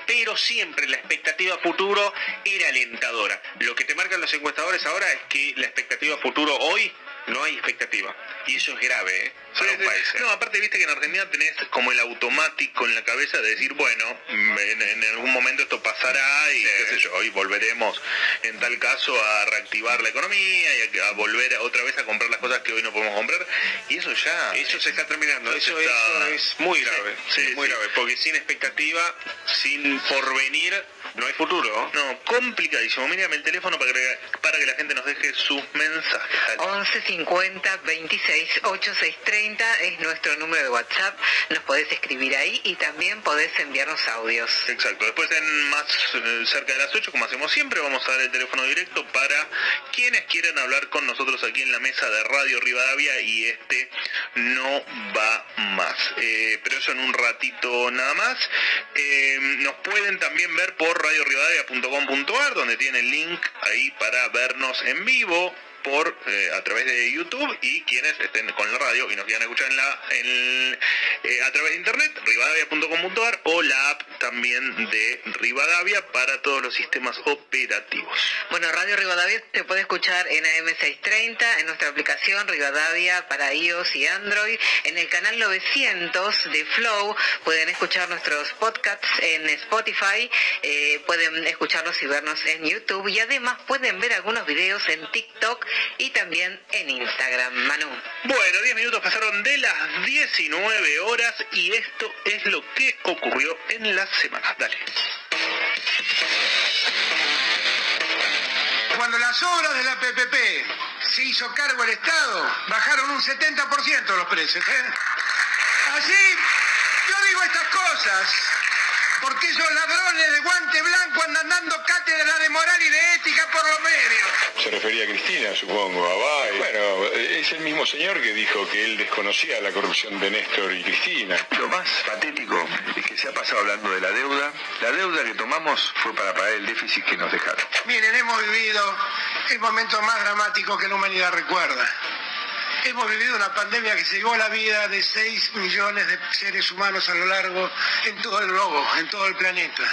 pero siempre la expectativa futuro era alentadora. Lo que te marcan los encuestadores ahora es que la expectativa futuro hoy no hay expectativa. Y eso es grave, ¿eh? Sí, Para un sí. país. ¿eh? No, aparte viste que en Argentina tenés como el automático en la cabeza de decir, bueno, en, en algún momento esto pasará y qué sé yo, y volveremos en tal caso a reactivar la economía y a, a volver otra vez a comprar las cosas que hoy no podemos comprar. Y eso ya... Eso se está terminando, Eso eso, está- eso es muy grave, Sí, sí, muy sí. grave, porque sin expectativa, sin porvenir, no hay futuro. No, complicadísimo. Mírame el teléfono para que, para que la gente nos deje sus mensajes. Dale. 11 50 26 86 30 es nuestro número de WhatsApp. Nos podés escribir ahí y también podés enviarnos audios. Exacto. Después en más eh, cerca de las 8, como hacemos siempre, vamos a dar el teléfono directo para quienes quieran hablar con nosotros aquí en la mesa de Radio Rivadavia y este no va más. Eh, pero eso en un ratito nada más. Eh, nos pueden también ver por radiorivadavia.com.ar donde tiene el link ahí para vernos en vivo por eh, a través de YouTube y quienes estén con la radio y nos quieran escuchar en la en, eh, a través de internet rivadavia.com.ar o la app también de Rivadavia para todos los sistemas operativos. Bueno, Radio Rivadavia te puede escuchar en AM630, en nuestra aplicación Rivadavia para iOS y Android, en el canal 900 de Flow, pueden escuchar nuestros podcasts en Spotify, eh, pueden escucharlos y vernos en YouTube y además pueden ver algunos videos en TikTok y también en Instagram. Manu. Bueno, 10 minutos pasaron de las 19 horas y esto es lo que ocurrió en la semana. Dale. Cuando las obras de la PPP se hizo cargo el Estado, bajaron un 70% los precios. ¿eh? Así, yo digo estas cosas, porque esos ladrones de guante blanco andan dando cátedra de moral y de ética por los medios. Se refería a Cristina, supongo, a Bay. Bueno, es el mismo señor que dijo que él desconocía la corrupción de Néstor y Cristina. Lo más patético es que se ha pasado hablando de la deuda. La deuda que tomamos fue para pagar el déficit que nos dejaron. Miren, hemos vivido el momento más dramático que la humanidad recuerda. Hemos vivido una pandemia que se llevó la vida de 6 millones de seres humanos a lo largo, en todo el globo, en todo el planeta.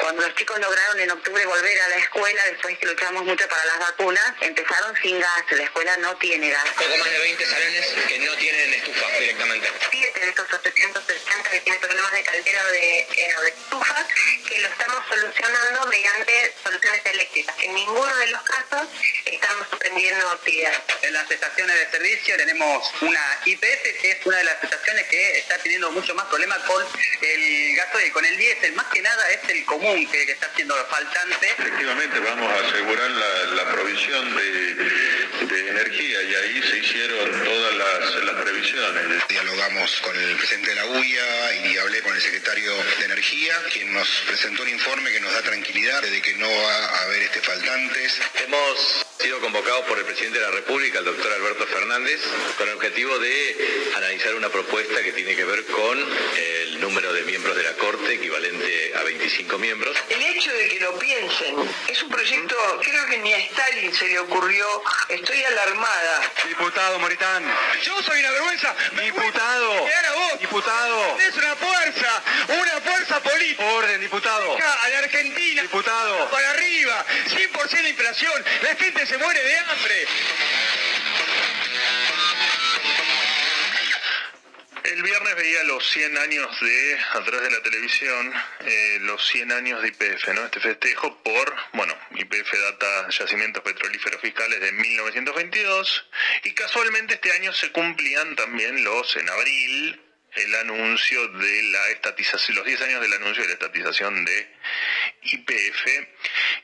Cuando los chicos lograron en octubre volver a la escuela, después que luchamos mucho para las vacunas, empezaron sin gas, la escuela no tiene gas. Poco más de 20 salones que no tienen estufa directamente. Siete de estos 860 que tienen problemas de caldera o de, eh, de estufas, que lo estamos solucionando mediante soluciones eléctricas. En ninguno de los casos estamos suspendiendo actividad. En las estaciones de servicio tenemos una IPF, que es una de las estaciones que está teniendo mucho más problemas con el gasto y con el diésel. Más que nada es el común que, que está siendo faltante. Efectivamente, vamos a asegurar la, la provisión de, de energía y ahí se hicieron todas las, las previsiones. Dialogamos con el presidente de la UIA y hablé con el secretario de Energía, quien nos presentó un informe que nos da tranquilidad de que no va a haber este faltantes. Hemos sido convocados por el presidente de la República, el doctor Alberto Fernández, con el objetivo de analizar una propuesta que tiene que ver con el número de miembros de la Corte, equivalente a 25 miembros. El hecho de que lo piensen es un proyecto, creo que ni a Stalin se le ocurrió, estoy alarmada. Diputado Moritán. Yo soy una vergüenza. Diputado. a vos. Diputado. Es una fuerza, una fuerza política. Orden, diputado. A la Argentina. Diputado. Para arriba. 100% de inflación. La gente se muere de hambre. El viernes veía los 100 años de, a través de la televisión, eh, los 100 años de IPF, ¿no? Este festejo por, bueno, IPF data yacimientos petrolíferos fiscales de 1922 y casualmente este año se cumplían también los, en abril, el anuncio de la estatización, los 10 años del anuncio de la estatización de IPF.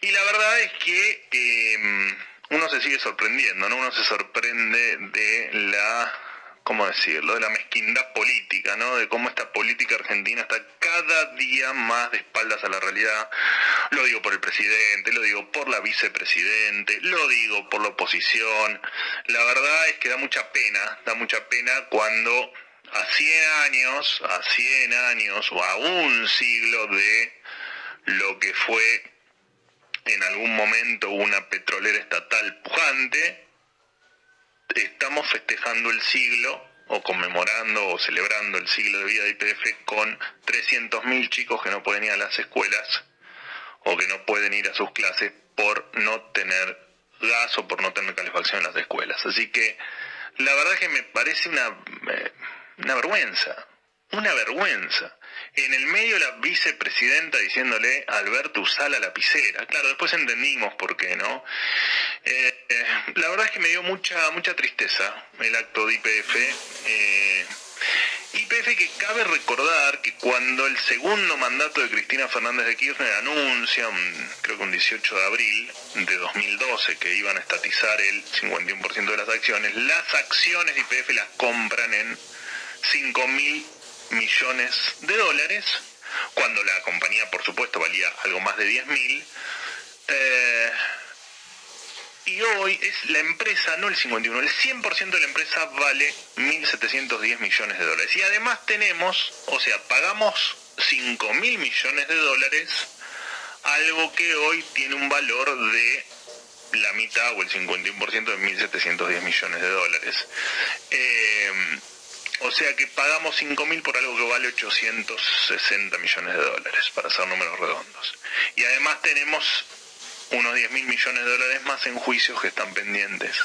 Y la verdad es que eh, uno se sigue sorprendiendo, ¿no? Uno se sorprende de la ¿cómo decirlo?, de la mezquindad política, ¿no? De cómo esta política argentina está cada día más de espaldas a la realidad. Lo digo por el presidente, lo digo por la vicepresidente, lo digo por la oposición. La verdad es que da mucha pena, da mucha pena cuando a 100 años, a 100 años o a un siglo de lo que fue en algún momento una petrolera estatal pujante, estamos festejando el siglo o conmemorando o celebrando el siglo de vida de IPF con 300.000 chicos que no pueden ir a las escuelas o que no pueden ir a sus clases por no tener gas o por no tener calefacción en las escuelas. Así que la verdad que me parece una, eh, una vergüenza, una vergüenza. En el medio la vicepresidenta diciéndole Alberto usa la lapicera. Claro, después entendimos por qué, ¿no? Eh, eh, la verdad es que me dio mucha mucha tristeza el acto de IPF. Eh, IPF que cabe recordar que cuando el segundo mandato de Cristina Fernández de Kirchner anuncia, un- creo que un 18 de abril de 2012, que iban a estatizar el 51% de las acciones, las acciones de IPF las compran en 5 mil millones de dólares, cuando la compañía, por supuesto, valía algo más de 10 mil. Eh, y hoy es la empresa, no el 51, el 100% de la empresa vale 1.710 millones de dólares. Y además tenemos, o sea, pagamos 5 mil millones de dólares, algo que hoy tiene un valor de la mitad o el 51% de 1.710 millones de dólares. Eh, o sea que pagamos 5 mil por algo que vale 860 millones de dólares, para hacer números redondos. Y además tenemos unos 10 mil millones de dólares más en juicios que están pendientes.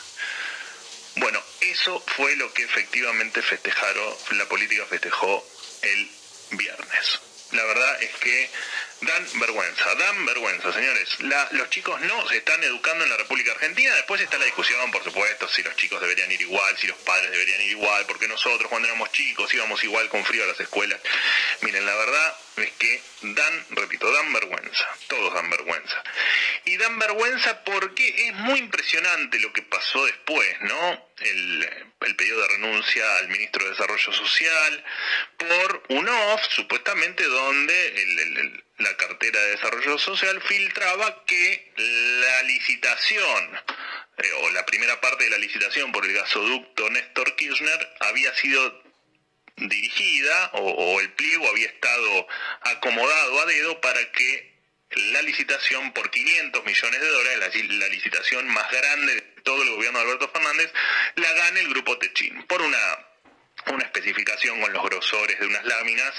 Bueno, eso fue lo que efectivamente festejaron, la política festejó el viernes. La verdad es que dan vergüenza, dan vergüenza, señores. La- los chicos no se están educando en la República Argentina. Después está la discusión, por supuesto, si los chicos deberían ir igual, si los padres deberían ir igual, porque nosotros cuando éramos chicos íbamos igual con frío a las escuelas. Miren, la verdad es que dan, repito, dan vergüenza. Todos dan vergüenza. Y dan vergüenza porque es muy impresionante lo que pasó después, ¿no? El, el pedido de renuncia al ministro de Desarrollo Social por un off, supuestamente, donde el- el- el- la cartera de Desarrollo Social filtraba que la licitación eh, o la primera parte de la licitación por el gasoducto Néstor Kirchner había sido dirigida o, el pliego había estado acomodado a dedo para que la licitación por 500 millones de dólares, la, la licitación más grande de todo el gobierno de Alberto Fernández, la gane el grupo Techín, por una una especificación con los grosores de unas láminas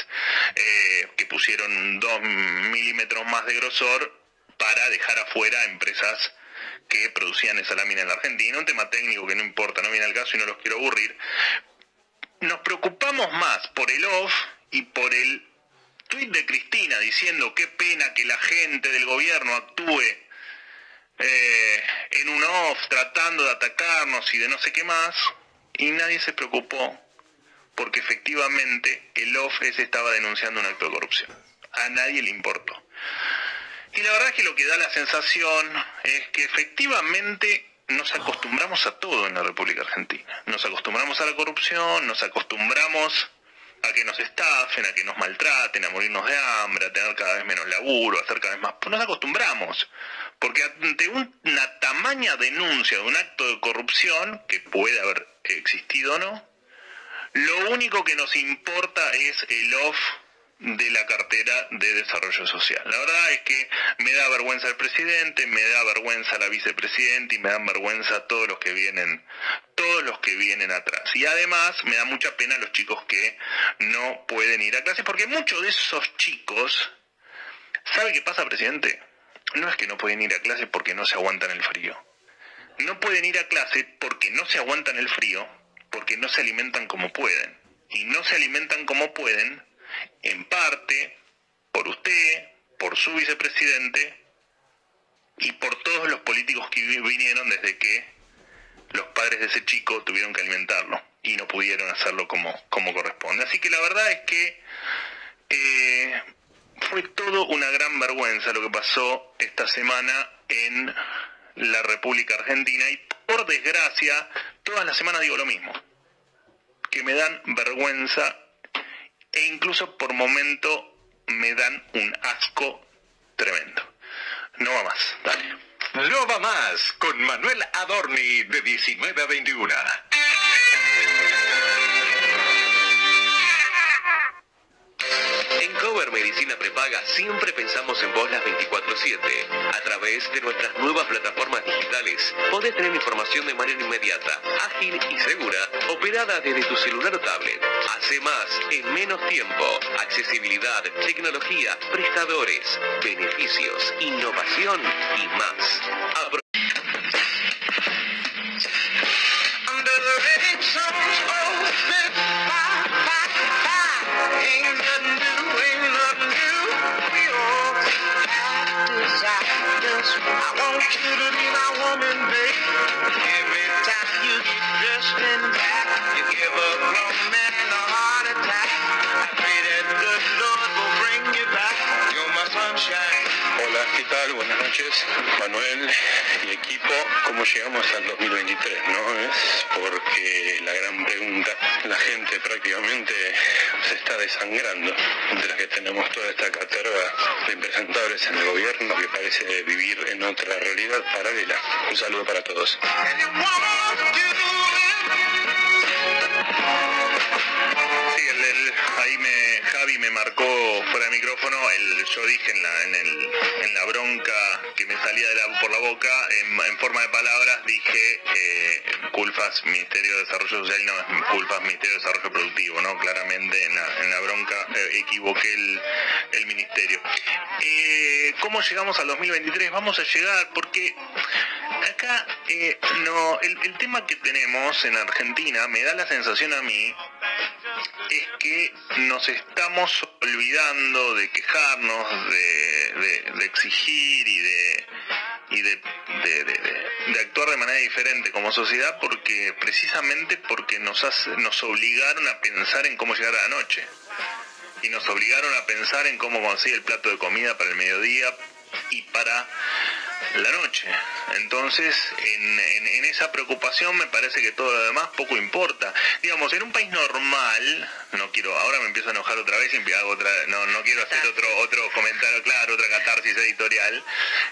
eh, que pusieron 2 milímetros más de grosor para dejar afuera empresas que producían esa lámina en la Argentina. Un tema técnico que no importa, no viene al caso y no los quiero aburrir. Nos preocupamos más por el off y por el tuit de Cristina diciendo qué pena que la gente del gobierno actúe eh, en un off tratando de atacarnos y de no sé qué más, y nadie se preocupó porque efectivamente el off ese estaba denunciando un acto de corrupción. A nadie le importó. Y la verdad es que lo que da la sensación es que efectivamente nos acostumbramos a todo en la República Argentina. Nos acostumbramos a la corrupción, nos acostumbramos a que nos estafen, a que nos maltraten, a morirnos de hambre, a tener cada vez menos laburo, a hacer cada vez más... Pues nos acostumbramos. Porque ante un- una tamaña denuncia de un acto de corrupción, que puede haber existido o no, lo único que nos importa es el off de la cartera de desarrollo social. La verdad es que me da vergüenza el presidente, me da vergüenza la vicepresidenta y me dan vergüenza todos los que vienen, todos los que vienen atrás. Y además me da mucha pena los chicos que no pueden ir a clases, porque muchos de esos chicos, ¿sabe qué pasa, presidente? No es que no pueden ir a clases porque no se aguantan el frío. No pueden ir a clase porque no se aguantan el frío, porque no se alimentan como pueden. Y no se alimentan como pueden, en parte, por usted, por su vicepresidente y por todos los políticos que vi- vinieron desde que los padres de ese chico tuvieron que alimentarlo y no pudieron hacerlo como, como corresponde. Así que la verdad es que eh, fue todo una gran vergüenza lo que pasó esta semana en la República Argentina y por desgracia todas las semanas digo lo mismo, que me dan vergüenza e incluso por momento me dan un asco tremendo. No va más, dale. No va más con Manuel Adorni de 19 a 21. En Cover Medicina Prepaga siempre pensamos en vos las 24/7. A través de nuestras nuevas plataformas digitales podés tener información de manera inmediata, ágil y segura, operada desde tu celular o tablet. Hace más en menos tiempo. Accesibilidad, tecnología, prestadores, beneficios, innovación y más. ¿Cómo llegamos al 2023? No es porque la gran pregunta, la gente prácticamente se está desangrando, mientras que tenemos toda esta caterva de impresentables en el gobierno que parece vivir en otra realidad paralela. Un saludo para todos. Sí, ahí me, Javi me marcó fuera de micrófono, el, yo dije en la, en, el, en la bronca me salía de la- por la boca, en, forma de palabras, dije eh, Culfas, Ministerio de Desarrollo Social, y no, es Culfas, Ministerio de Desarrollo Productivo, ¿no? Claramente en la, en la bronca eh, equivoqué el, el ministerio. Eh, ¿Cómo llegamos al 2023? Vamos a llegar porque acá eh, no el, el tema que tenemos en Argentina me da la sensación a mí es que nos estamos olvidando de quejarnos, de- de exigir y de manera diferente como sociedad porque precisamente porque nos hace- nos obligaron a pensar en cómo llegar a la noche y nos obligaron a pensar en cómo conseguir el plato de comida para el mediodía y para la noche. Entonces, en, en- en esa preocupación me parece que todo lo demás poco importa. Digamos, en un país normal, no quiero, ahora me empiezo a enojar otra vez y hago otra, no, no quiero hacer otro, otro comentario, claro, otra catarsis editorial.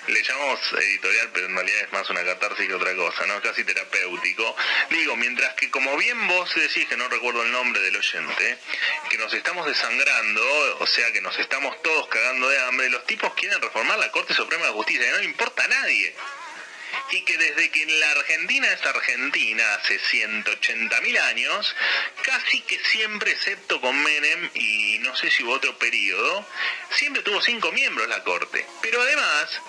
Le llamamos editorial, pero en realidad es más una catarsis que otra cosa, ¿no? Casi terapéutico. Digo, mientras que como bien vos decís, que no recuerdo el nombre del oyente, que nos estamos desangrando, o sea que nos estamos todos cagando de hambre, los tipos quieren reformar la Corte Suprema de Justicia, que no le importa a nadie. Y que desde que la Argentina es Argentina, hace 180.000 años, casi que siempre, excepto con Menem y no sé si hubo otro periodo, siempre tuvo cinco miembros la Corte. Pero además,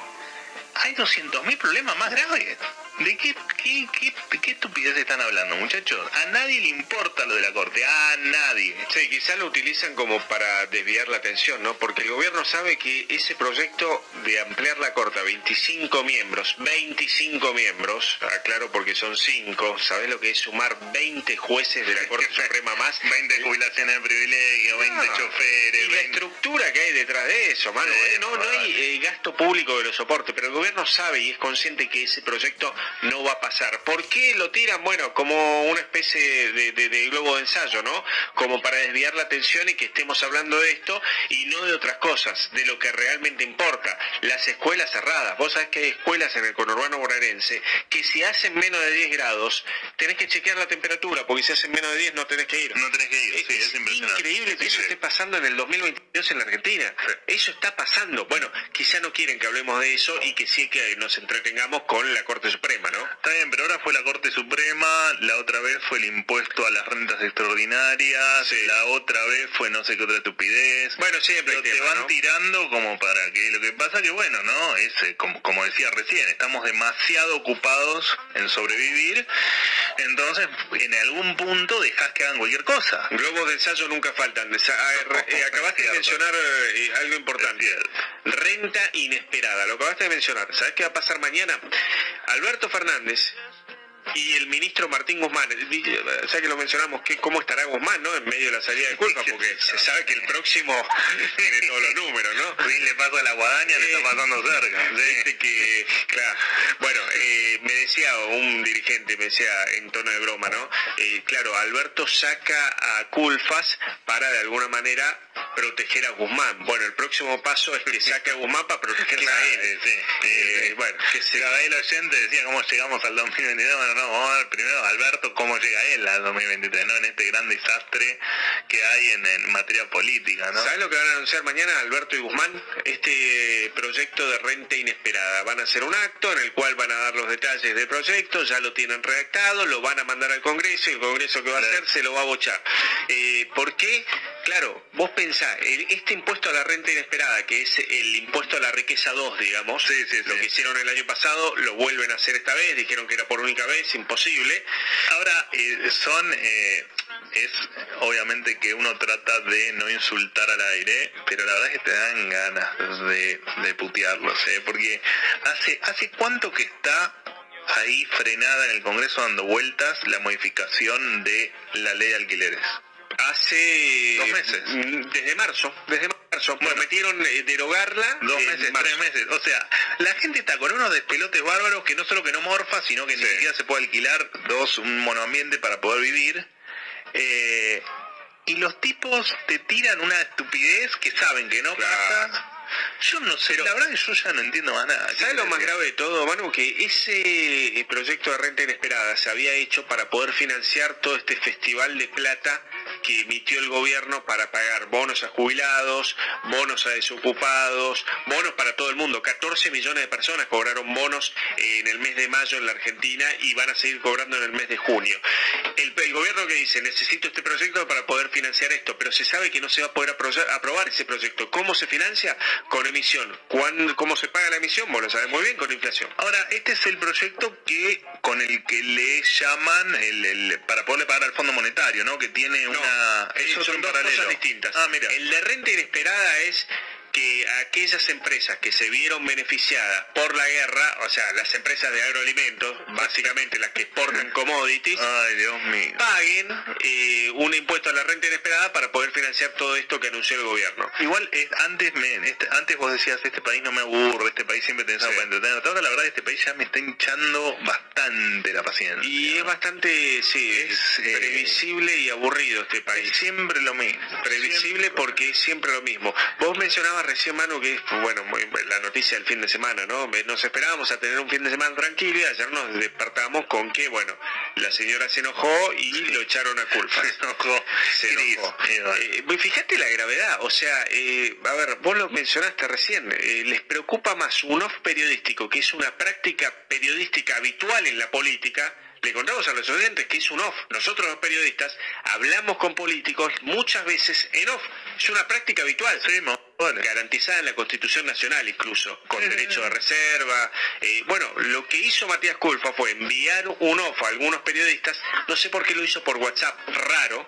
hay 200.000 problemas más graves. ¿De qué, qué, qué, de qué estupidez están hablando, muchachos? A nadie le importa lo de la Corte, a nadie. Sí, quizás lo utilizan como para desviar la atención, ¿no? Porque el gobierno sabe que ese proyecto de ampliar la corte a 25 miembros, 25 miembros, aclaro porque son 5, ¿sabés lo que es sumar 20 jueces de la Corte [LAUGHS] Suprema más? 20 jubilaciones de privilegio, 20 Ah, choferes. Y la estructura que hay detrás de eso, mano. Sí, ¿eh? No, no hay eh, gasto público que lo soporte, pero el gobierno sabe y es consciente que ese proyecto no va a pasar. ¿Por qué lo tiran? Bueno, como una especie de, de- de globo de ensayo, ¿no? Como para desviar la atención y que estemos hablando de esto y no de otras cosas, de lo que realmente importa. Las escuelas cerradas. Vos sabés que hay escuelas en el conurbano bonaerense que si hacen menos de 10 grados, tenés que chequear la temperatura, porque si hacen menos de 10 no tenés que ir. No tenés que ir, sí, es, impresionante. increíble que eso esté pasando en el 2022 en la Argentina. Eso está pasando. Bueno, quizá no quieren que hablemos de eso y que sí que nos entretengamos con la Corte Suprema, ¿no? Está bien, pero ahora fue la Corte Suprema, la otra vez fue el impuesto a las rentas extraordinarias, la otra vez fue no sé qué otra estupidez. Bueno, siempre hay Pero te tema, van ¿no? tirando como para que lo que pasa que bueno, ¿no? Es eh, como, como decía recién, estamos demasiado ocupados en sobrevivir, entonces en algún punto dejas que hagan cualquier cosa. Globos de ensayo nunca faltan. Eh, acabaste de mencionar eh, algo importante. Renta inesperada. Lo acabaste de mencionar. ¿Sabes qué va a pasar mañana? Alberto Fernández y el ministro Martín Guzmán. Ya que lo mencionamos, que ¿cómo estará Guzmán, no? En medio de la salida de culpa, porque se sabe que el próximo [LAUGHS] tiene todos los números, ¿no? Le pasa a la guadaña, le está pasando cerca. Que, claro, bueno, eh, me decía un dirigente, me decía en tono de broma, ¿no? Eh, claro, Alberto saca a Culfas para de alguna manera proteger a Guzmán. Bueno, el próximo paso es que saque a Guzmán para proteger a él. Sí, Eh, bueno, que se... El oyente decía cómo llegamos al 2022. Bueno, no, vamos a ver primero Alberto cómo llega él al 2023, ¿no? En este gran desastre que hay en, en materia política, ¿no? ¿Sabes lo que van a anunciar mañana Alberto y Guzmán? Este proyecto de renta inesperada. Van a hacer un acto en el cual van a dar los detalles del proyecto, ya lo tienen redactado, lo van a mandar al Congreso y el Congreso que va a hacer se lo va a bochar. Eh, ¿Por qué? Claro, vos pensás, el- este impuesto a la renta inesperada, que es el impuesto a la riqueza 2, digamos, lo que hicieron el año pasado, lo vuelven a hacer esta vez, dijeron que era por única vez, imposible. Ahora, eh, son, eh, es obviamente que uno trata de no insultar al aire, pero la verdad es que te dan ganas de, de putearlos, ¿eh? porque hace, hace cuánto que está ahí frenada en el Congreso dando vueltas la modificación de la ley de alquileres. Hace Dos meses. mm, desde marzo, desde marzo prometieron eh, derogarla Dos meses, marzo. tres meses. O sea, la gente está con unos despelotes bárbaros que no solo que no morfa, sino que ni siquiera se puede alquilar dos, un monoambiente para poder vivir. Eh, y los tipos te tiran una estupidez que saben que no pasa. Yo no sé, la verdad que yo ya no entiendo más nada. ¿Sabes lo más grave de todo, Manu? Que ese eh, proyecto de renta inesperada se había hecho para poder financiar todo este festival de plata que emitió el gobierno para pagar bonos a jubilados, bonos a desocupados, bonos para todo el mundo. 14 millones de personas cobraron bonos en el mes de mayo en la Argentina y van a seguir cobrando en el mes de junio. El, el gobierno que dice, necesito este proyecto para poder financiar esto, pero se sabe que no se va a poder apro- aprobar ese proyecto. ¿Cómo se financia? Con emisión. ¿Cuándo- ¿Cómo se paga la emisión? Vos lo sabés muy bien, con inflación. Ahora, este es el proyecto que con el que le llaman el, el- para poderle pagar al Fondo Monetario, ¿no? Que tiene una... Eh, Eso es son dos paralelo. cosas distintas. Ah, mira. El de renta inesperada es que aquellas empresas que se vieron beneficiadas por la guerra, o sea, las empresas de agroalimentos, básicamente las que exportan commodities, Ay, Dios mío. paguen eh, un impuesto a la renta inesperada para poder financiar todo esto que anunció el gobierno. Igual eh, antes me, este- antes vos decías este país no me aburre, este país siempre te para entretener. Ahora la verdad este país ya me está hinchando bastante la paciencia. Y es bastante, sí, Es, eh, previsible y aburrido este país. Siempre lo mismo. Previsible porque es siempre lo mismo. Vos mencionabas recién, Manu, que es bueno, muy- la noticia del fin de semana, ¿no? Nos esperábamos a tener un fin de semana tranquilo y ayer nos despertamos con que, bueno, la señora se enojó y lo echaron a culpa. [LAUGHS] Se enojó. Se enojó. Eh, pues fíjate la gravedad, o sea, eh, a ver, vos lo mencionaste recién, eh, les preocupa más un off periodístico, que es una práctica periodística habitual en la política, le contamos a los oyentes que es un off. Nosotros los periodistas hablamos con políticos muchas veces en off. Es una práctica habitual. Garantizada en la Constitución Nacional incluso, con derecho de reserva. Eh, bueno, lo que hizo Matías Culfa fue enviar un off a algunos periodistas, no sé por qué lo hizo por WhatsApp, raro,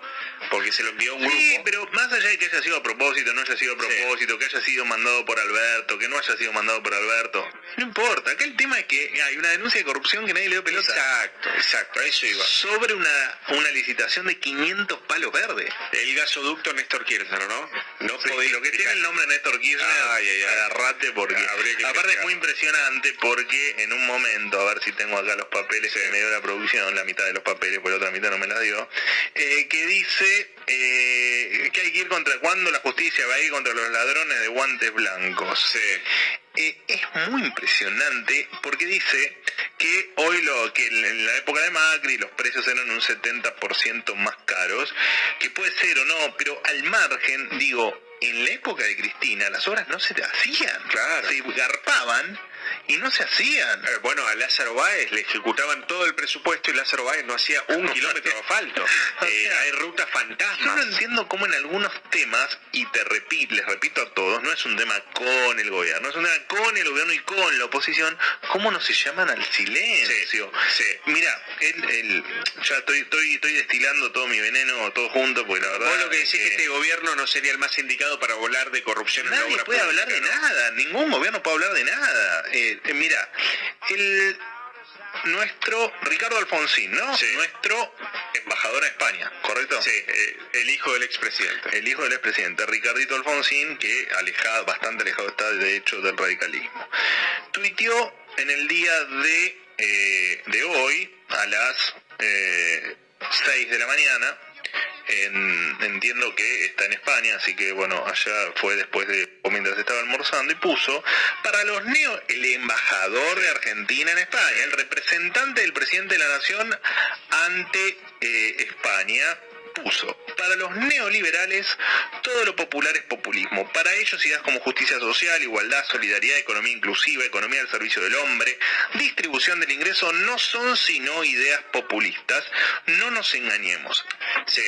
porque se lo envió a un grupo. Sí, pero más allá de que haya sido a propósito, no haya sido a propósito, que haya sido mandado por Alberto, que no haya sido mandado por Alberto, no importa. Acá el tema es que hay una denuncia de corrupción que nadie le dio pelota. Exacto, exacto, a eso iba. Sobre una, una licitación de 500 palos verdes. El gasoducto Néstor Kirchner, ¿no? No Sí, podía lo que tiene el nombre Néstor Kirchner, Ay, ay, ay. agarrate porque aparte es muy impresionante porque en un momento, a ver si tengo acá los papeles que me dio la producción, la mitad de los papeles, por la otra mitad no me la dio, eh, que dice eh, que hay que ir contra cuando la justicia va a ir contra los ladrones de guantes blancos. Eh, es muy impresionante porque dice que hoy lo que en la época de Macri los precios eran un 70% más caros, que puede ser o no, pero al margen, digo, en la época de Cristina las obras no se hacían, Claro. se garpaban y no se hacían. Eh, Bueno, a Lázaro Báez le ejecutaban todo el presupuesto y Lázaro Báez no hacía un kilómetro de asfalto. [LAUGHS] O Eh, sea, hay rutas Yo no fantasmas. entiendo cómo en algunos temas, y te repito, les repito a todos, no es un tema con el gobierno, es un tema con el gobierno y con la oposición, cómo no se llaman al silencio. Sí. Mira, el, el- ya estoy, estoy, estoy destilando todo mi veneno, todo junto, porque la verdad... Vos lo que decís es que este gobierno no sería el más indicado para volar de corrupción en la Nadie obra puede pública, hablar de ¿no? nada, ningún gobierno puede hablar de nada. Eh, eh, mira, el nuestro Ricardo Alfonsín, ¿no? Sí. Nuestro embajador a España, ¿correcto? Sí, eh, el hijo del expresidente. El hijo del expresidente, Ricardito Alfonsín, que alejado, bastante alejado está de hecho del radicalismo. Tuiteó en el día de, eh, de hoy, a las eh, 6 de la mañana, en- entiendo que está en España, así que bueno, allá fue después de, o mientras estaba almorzando, y puso, para los neo, el embajador de Argentina en España, el representante del presidente de la nación ante eh, España, puso, para los neoliberales todo lo popular es populismo. Para ellos ideas como justicia social, igualdad, solidaridad, economía inclusiva, economía al servicio del hombre, distribución del ingreso no son sino ideas populistas. No nos engañemos. Sí.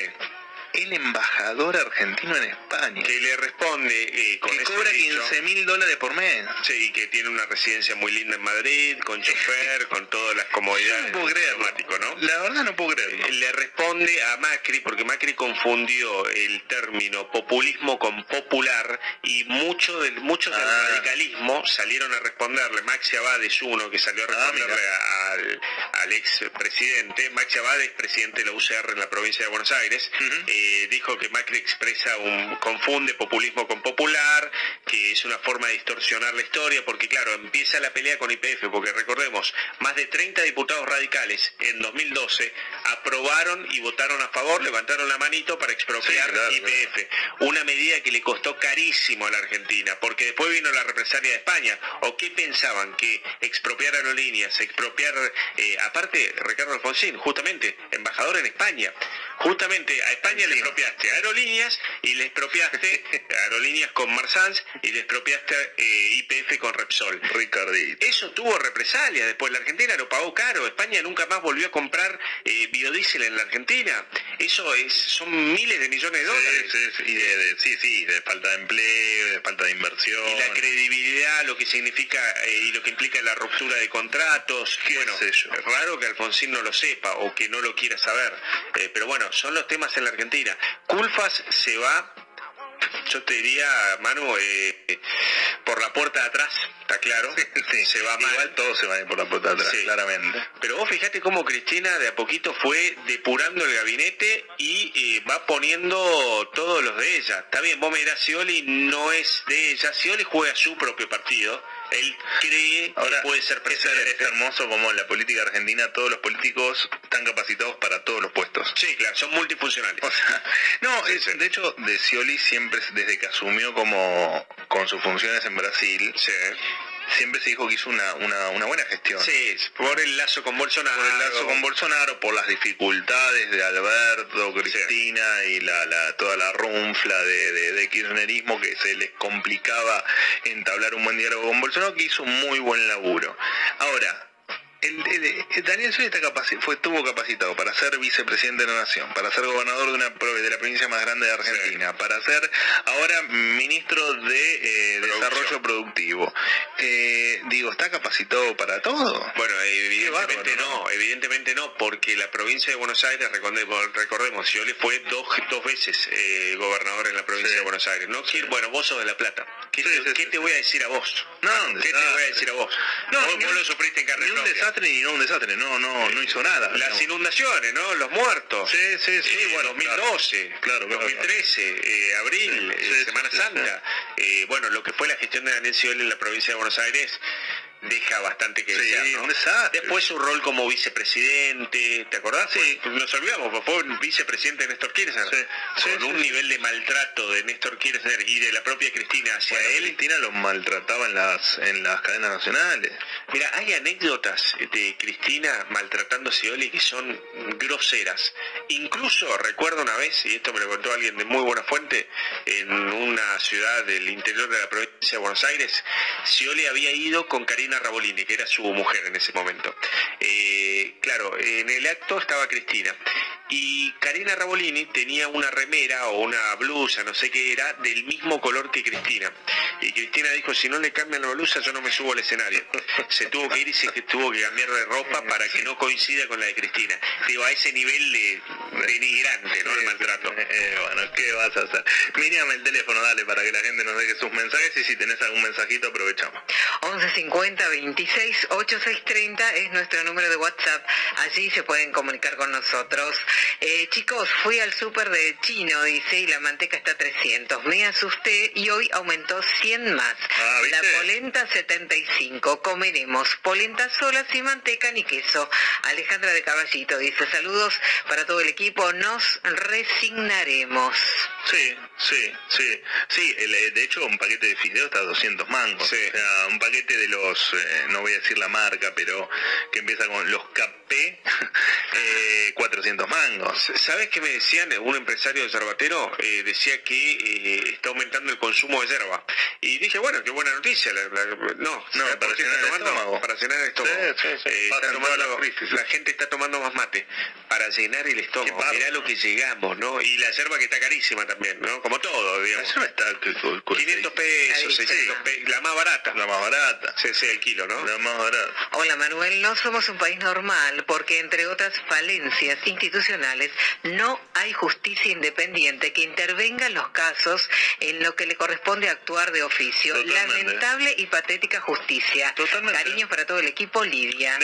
El embajador argentino en España. Que le responde eh, con Que cobra dicho. 15 mil dólares por mes. Sí, y que tiene una residencia muy linda en Madrid, con chofer, con todas las comodidades. No puedo creerlo. ¿no? La verdad no puedo creerlo. Eh, Le responde a Macri, porque Macri confundió el término populismo con popular y mucho del, muchos del Ah. radicalismo salieron a responderle. Maxi Abad es uno que salió a Ah, responderle al, al ex presidente. Maxi Abad es presidente de la UCR en la provincia de Buenos Aires. Eh, dijo que Macri expresa un confunde populismo con popular, que es una forma de distorsionar la historia, porque claro, empieza la pelea con IPF, porque recordemos, más de 30 diputados radicales en 2012 aprobaron y votaron a favor, levantaron la manito para expropiar Sí, claro, IPF. Una medida que le costó carísimo a la Argentina, porque después vino la represalia de España. ¿O qué pensaban? Que expropiar aerolíneas, expropiar, eh, aparte, Ricardo Alfonsín, justamente, embajador en España, justamente a España le expropiaste aerolíneas y le expropiaste [LAUGHS] aerolíneas con Marsans y le expropiaste eh, IPF con Repsol. Ricardito. Eso tuvo represalia, después la Argentina lo pagó caro, España nunca más volvió a comprar eh, biodiesel en la Argentina. Eso es, son miles de millones de dólares. Sí, sí, de, de- sí, sí, de falta de empleo, de falta de inversión. Y la credibilidad, lo que significa eh, y lo que implica la ruptura de contratos. Bueno, es raro que Alfonsín no lo sepa o que no lo quiera saber. Eh, pero bueno, son los temas en la Argentina. Culfas se va, yo te diría, Manu, eh, por la puerta de atrás, está claro. Sí, se va mal. Igual todos se van a ir por la puerta de atrás, Sí. claramente. Pero vos fijate cómo Cristina de a poquito fue depurando el gabinete y eh, va poniendo todos los de ella. Está bien, vos me dirás, Scioli no es de ella. Scioli juega su propio partido. Él cree Ahora, que puede ser es, presidente. es hermoso como en la política argentina todos los políticos están capacitados para todos los puestos. Sí, claro, son multifuncionales. O sea, [LAUGHS] no, es- de hecho, de Scioli siempre, desde que asumió como con sus funciones en Brasil, siempre se dijo que hizo una, una, una buena gestión. Sí, por el lazo con Bolsonaro. Por el lazo con Bolsonaro, por las dificultades de Alberto, Cristina y la, la- toda la runfla de, de- de kirchnerismo que se les complicaba entablar un buen diálogo con Bolsonaro, que hizo un muy buen laburo. Ahora, el, el- el Daniel Scioli está capaci- fue, estuvo capacitado para ser vicepresidente de la Nación, para ser gobernador de una de la provincia más grande de Argentina, para ser ahora ministro de eh, Desarrollo Productivo. Eh, digo, ¿está capacitado para todo? Bueno, evidentemente bárbaro, no, evidentemente no, porque la provincia de Buenos Aires, recordemos, recordemos Scioli fue dos, dos veces eh, gobernador en la provincia de Buenos Aires. No quiero- bueno, vos sos de La Plata. ¿Qué, te, qué te voy a decir a vos? No, ¿Qué te voy a decir a vos? No, vos, vos lo sufriste en carne propia. Desastre ni no un desastre, no, no, no hizo nada. Las digamos. inundaciones, ¿no? Los muertos. Sí, sí, sí, Eh, bueno, 2012, claro, claro, 2013, eh, abril, Sí, eh, sí, Semana Santa. Eh, bueno, lo que fue la gestión de Scioli en la provincia de Buenos Aires deja bastante que Sí, desear, ¿no? un desastre. Después su rol como vicepresidente, ¿te acordás? Sí. Fue- nos olvidamos, pues, fue vicepresidente de Néstor Kirchner. Sí, con un nivel de maltrato de Néstor Kirchner y de la propia Cristina hacia Bueno, él. Cristina los maltrataba en las, en las cadenas nacionales. Mira, hay anécdotas de Cristina maltratando a Scioli que son groseras. Incluso recuerdo una vez, y esto me lo contó alguien de muy buena fuente, en una ciudad del interior de la provincia de Buenos Aires, Scioli había ido con Karina Rabolini, que era su mujer en ese momento. Eh, claro, en el acto estaba Cristina. Y Karina Rabolini tenía una remera o una blusa, no sé qué era, del mismo color que Cristina. Y Cristina dijo, si no le cambian la blusa, yo no me subo al escenario. [LAUGHS] Se tuvo que ir y se tuvo que cambiar de ropa para que no coincida con la de Cristina. Digo, a ese nivel de denigrante, ¿no? El maltrato. Eh, bueno, ¿qué vas a hacer? Miriam, el teléfono, dale, para que la gente nos deje sus mensajes y si tenés algún mensajito aprovechamos. 1150 26 8630 es nuestro número de WhatsApp. Allí se pueden comunicar con nosotros. Eh, chicos, fui al súper de chino, dice, y la manteca está a 300. Me asusté y hoy aumentó 100 más. Ah, la polenta 75. Comeremos polenta sola sin manteca ni queso. Alejandra de Caballito dice, saludos para todo el equipo. Nos resignaremos. Sí, Sí, sí, sí, el, eh, de hecho un paquete de fideos está a 200 mangos, o sea, un paquete de los, eh, no voy a decir la marca, pero que empieza con los KP, [LAUGHS] eh, 400 mangos. ¿Sabes qué me decían? Un empresario de yerbatero eh, decía que eh, está aumentando el consumo de yerba. Y dije, bueno, qué buena noticia. la- la- no, No, ¿sabes para está el tomando? estómago. Para llenar el estómago. Sí, sí, sí. Está tomando- la gente está tomando más mate para llenar el estómago. Mirá lo que llegamos, ¿no? Y la yerba que está carísima también, ¿no? Como todo, digamos. La yerba está que- con- con 500 pesos, 600 pesos. La más barata. La más barata. Sí, sí, el kilo, ¿no? La más barata. Hola Manuel, no somos un país normal porque entre otras falencias institucionales no hay justicia independiente que intervenga en los casos en lo que le corresponde actuar de oficio. Totalmente. Lamentable y patética justicia. Cariños para todo el equipo, Lidia.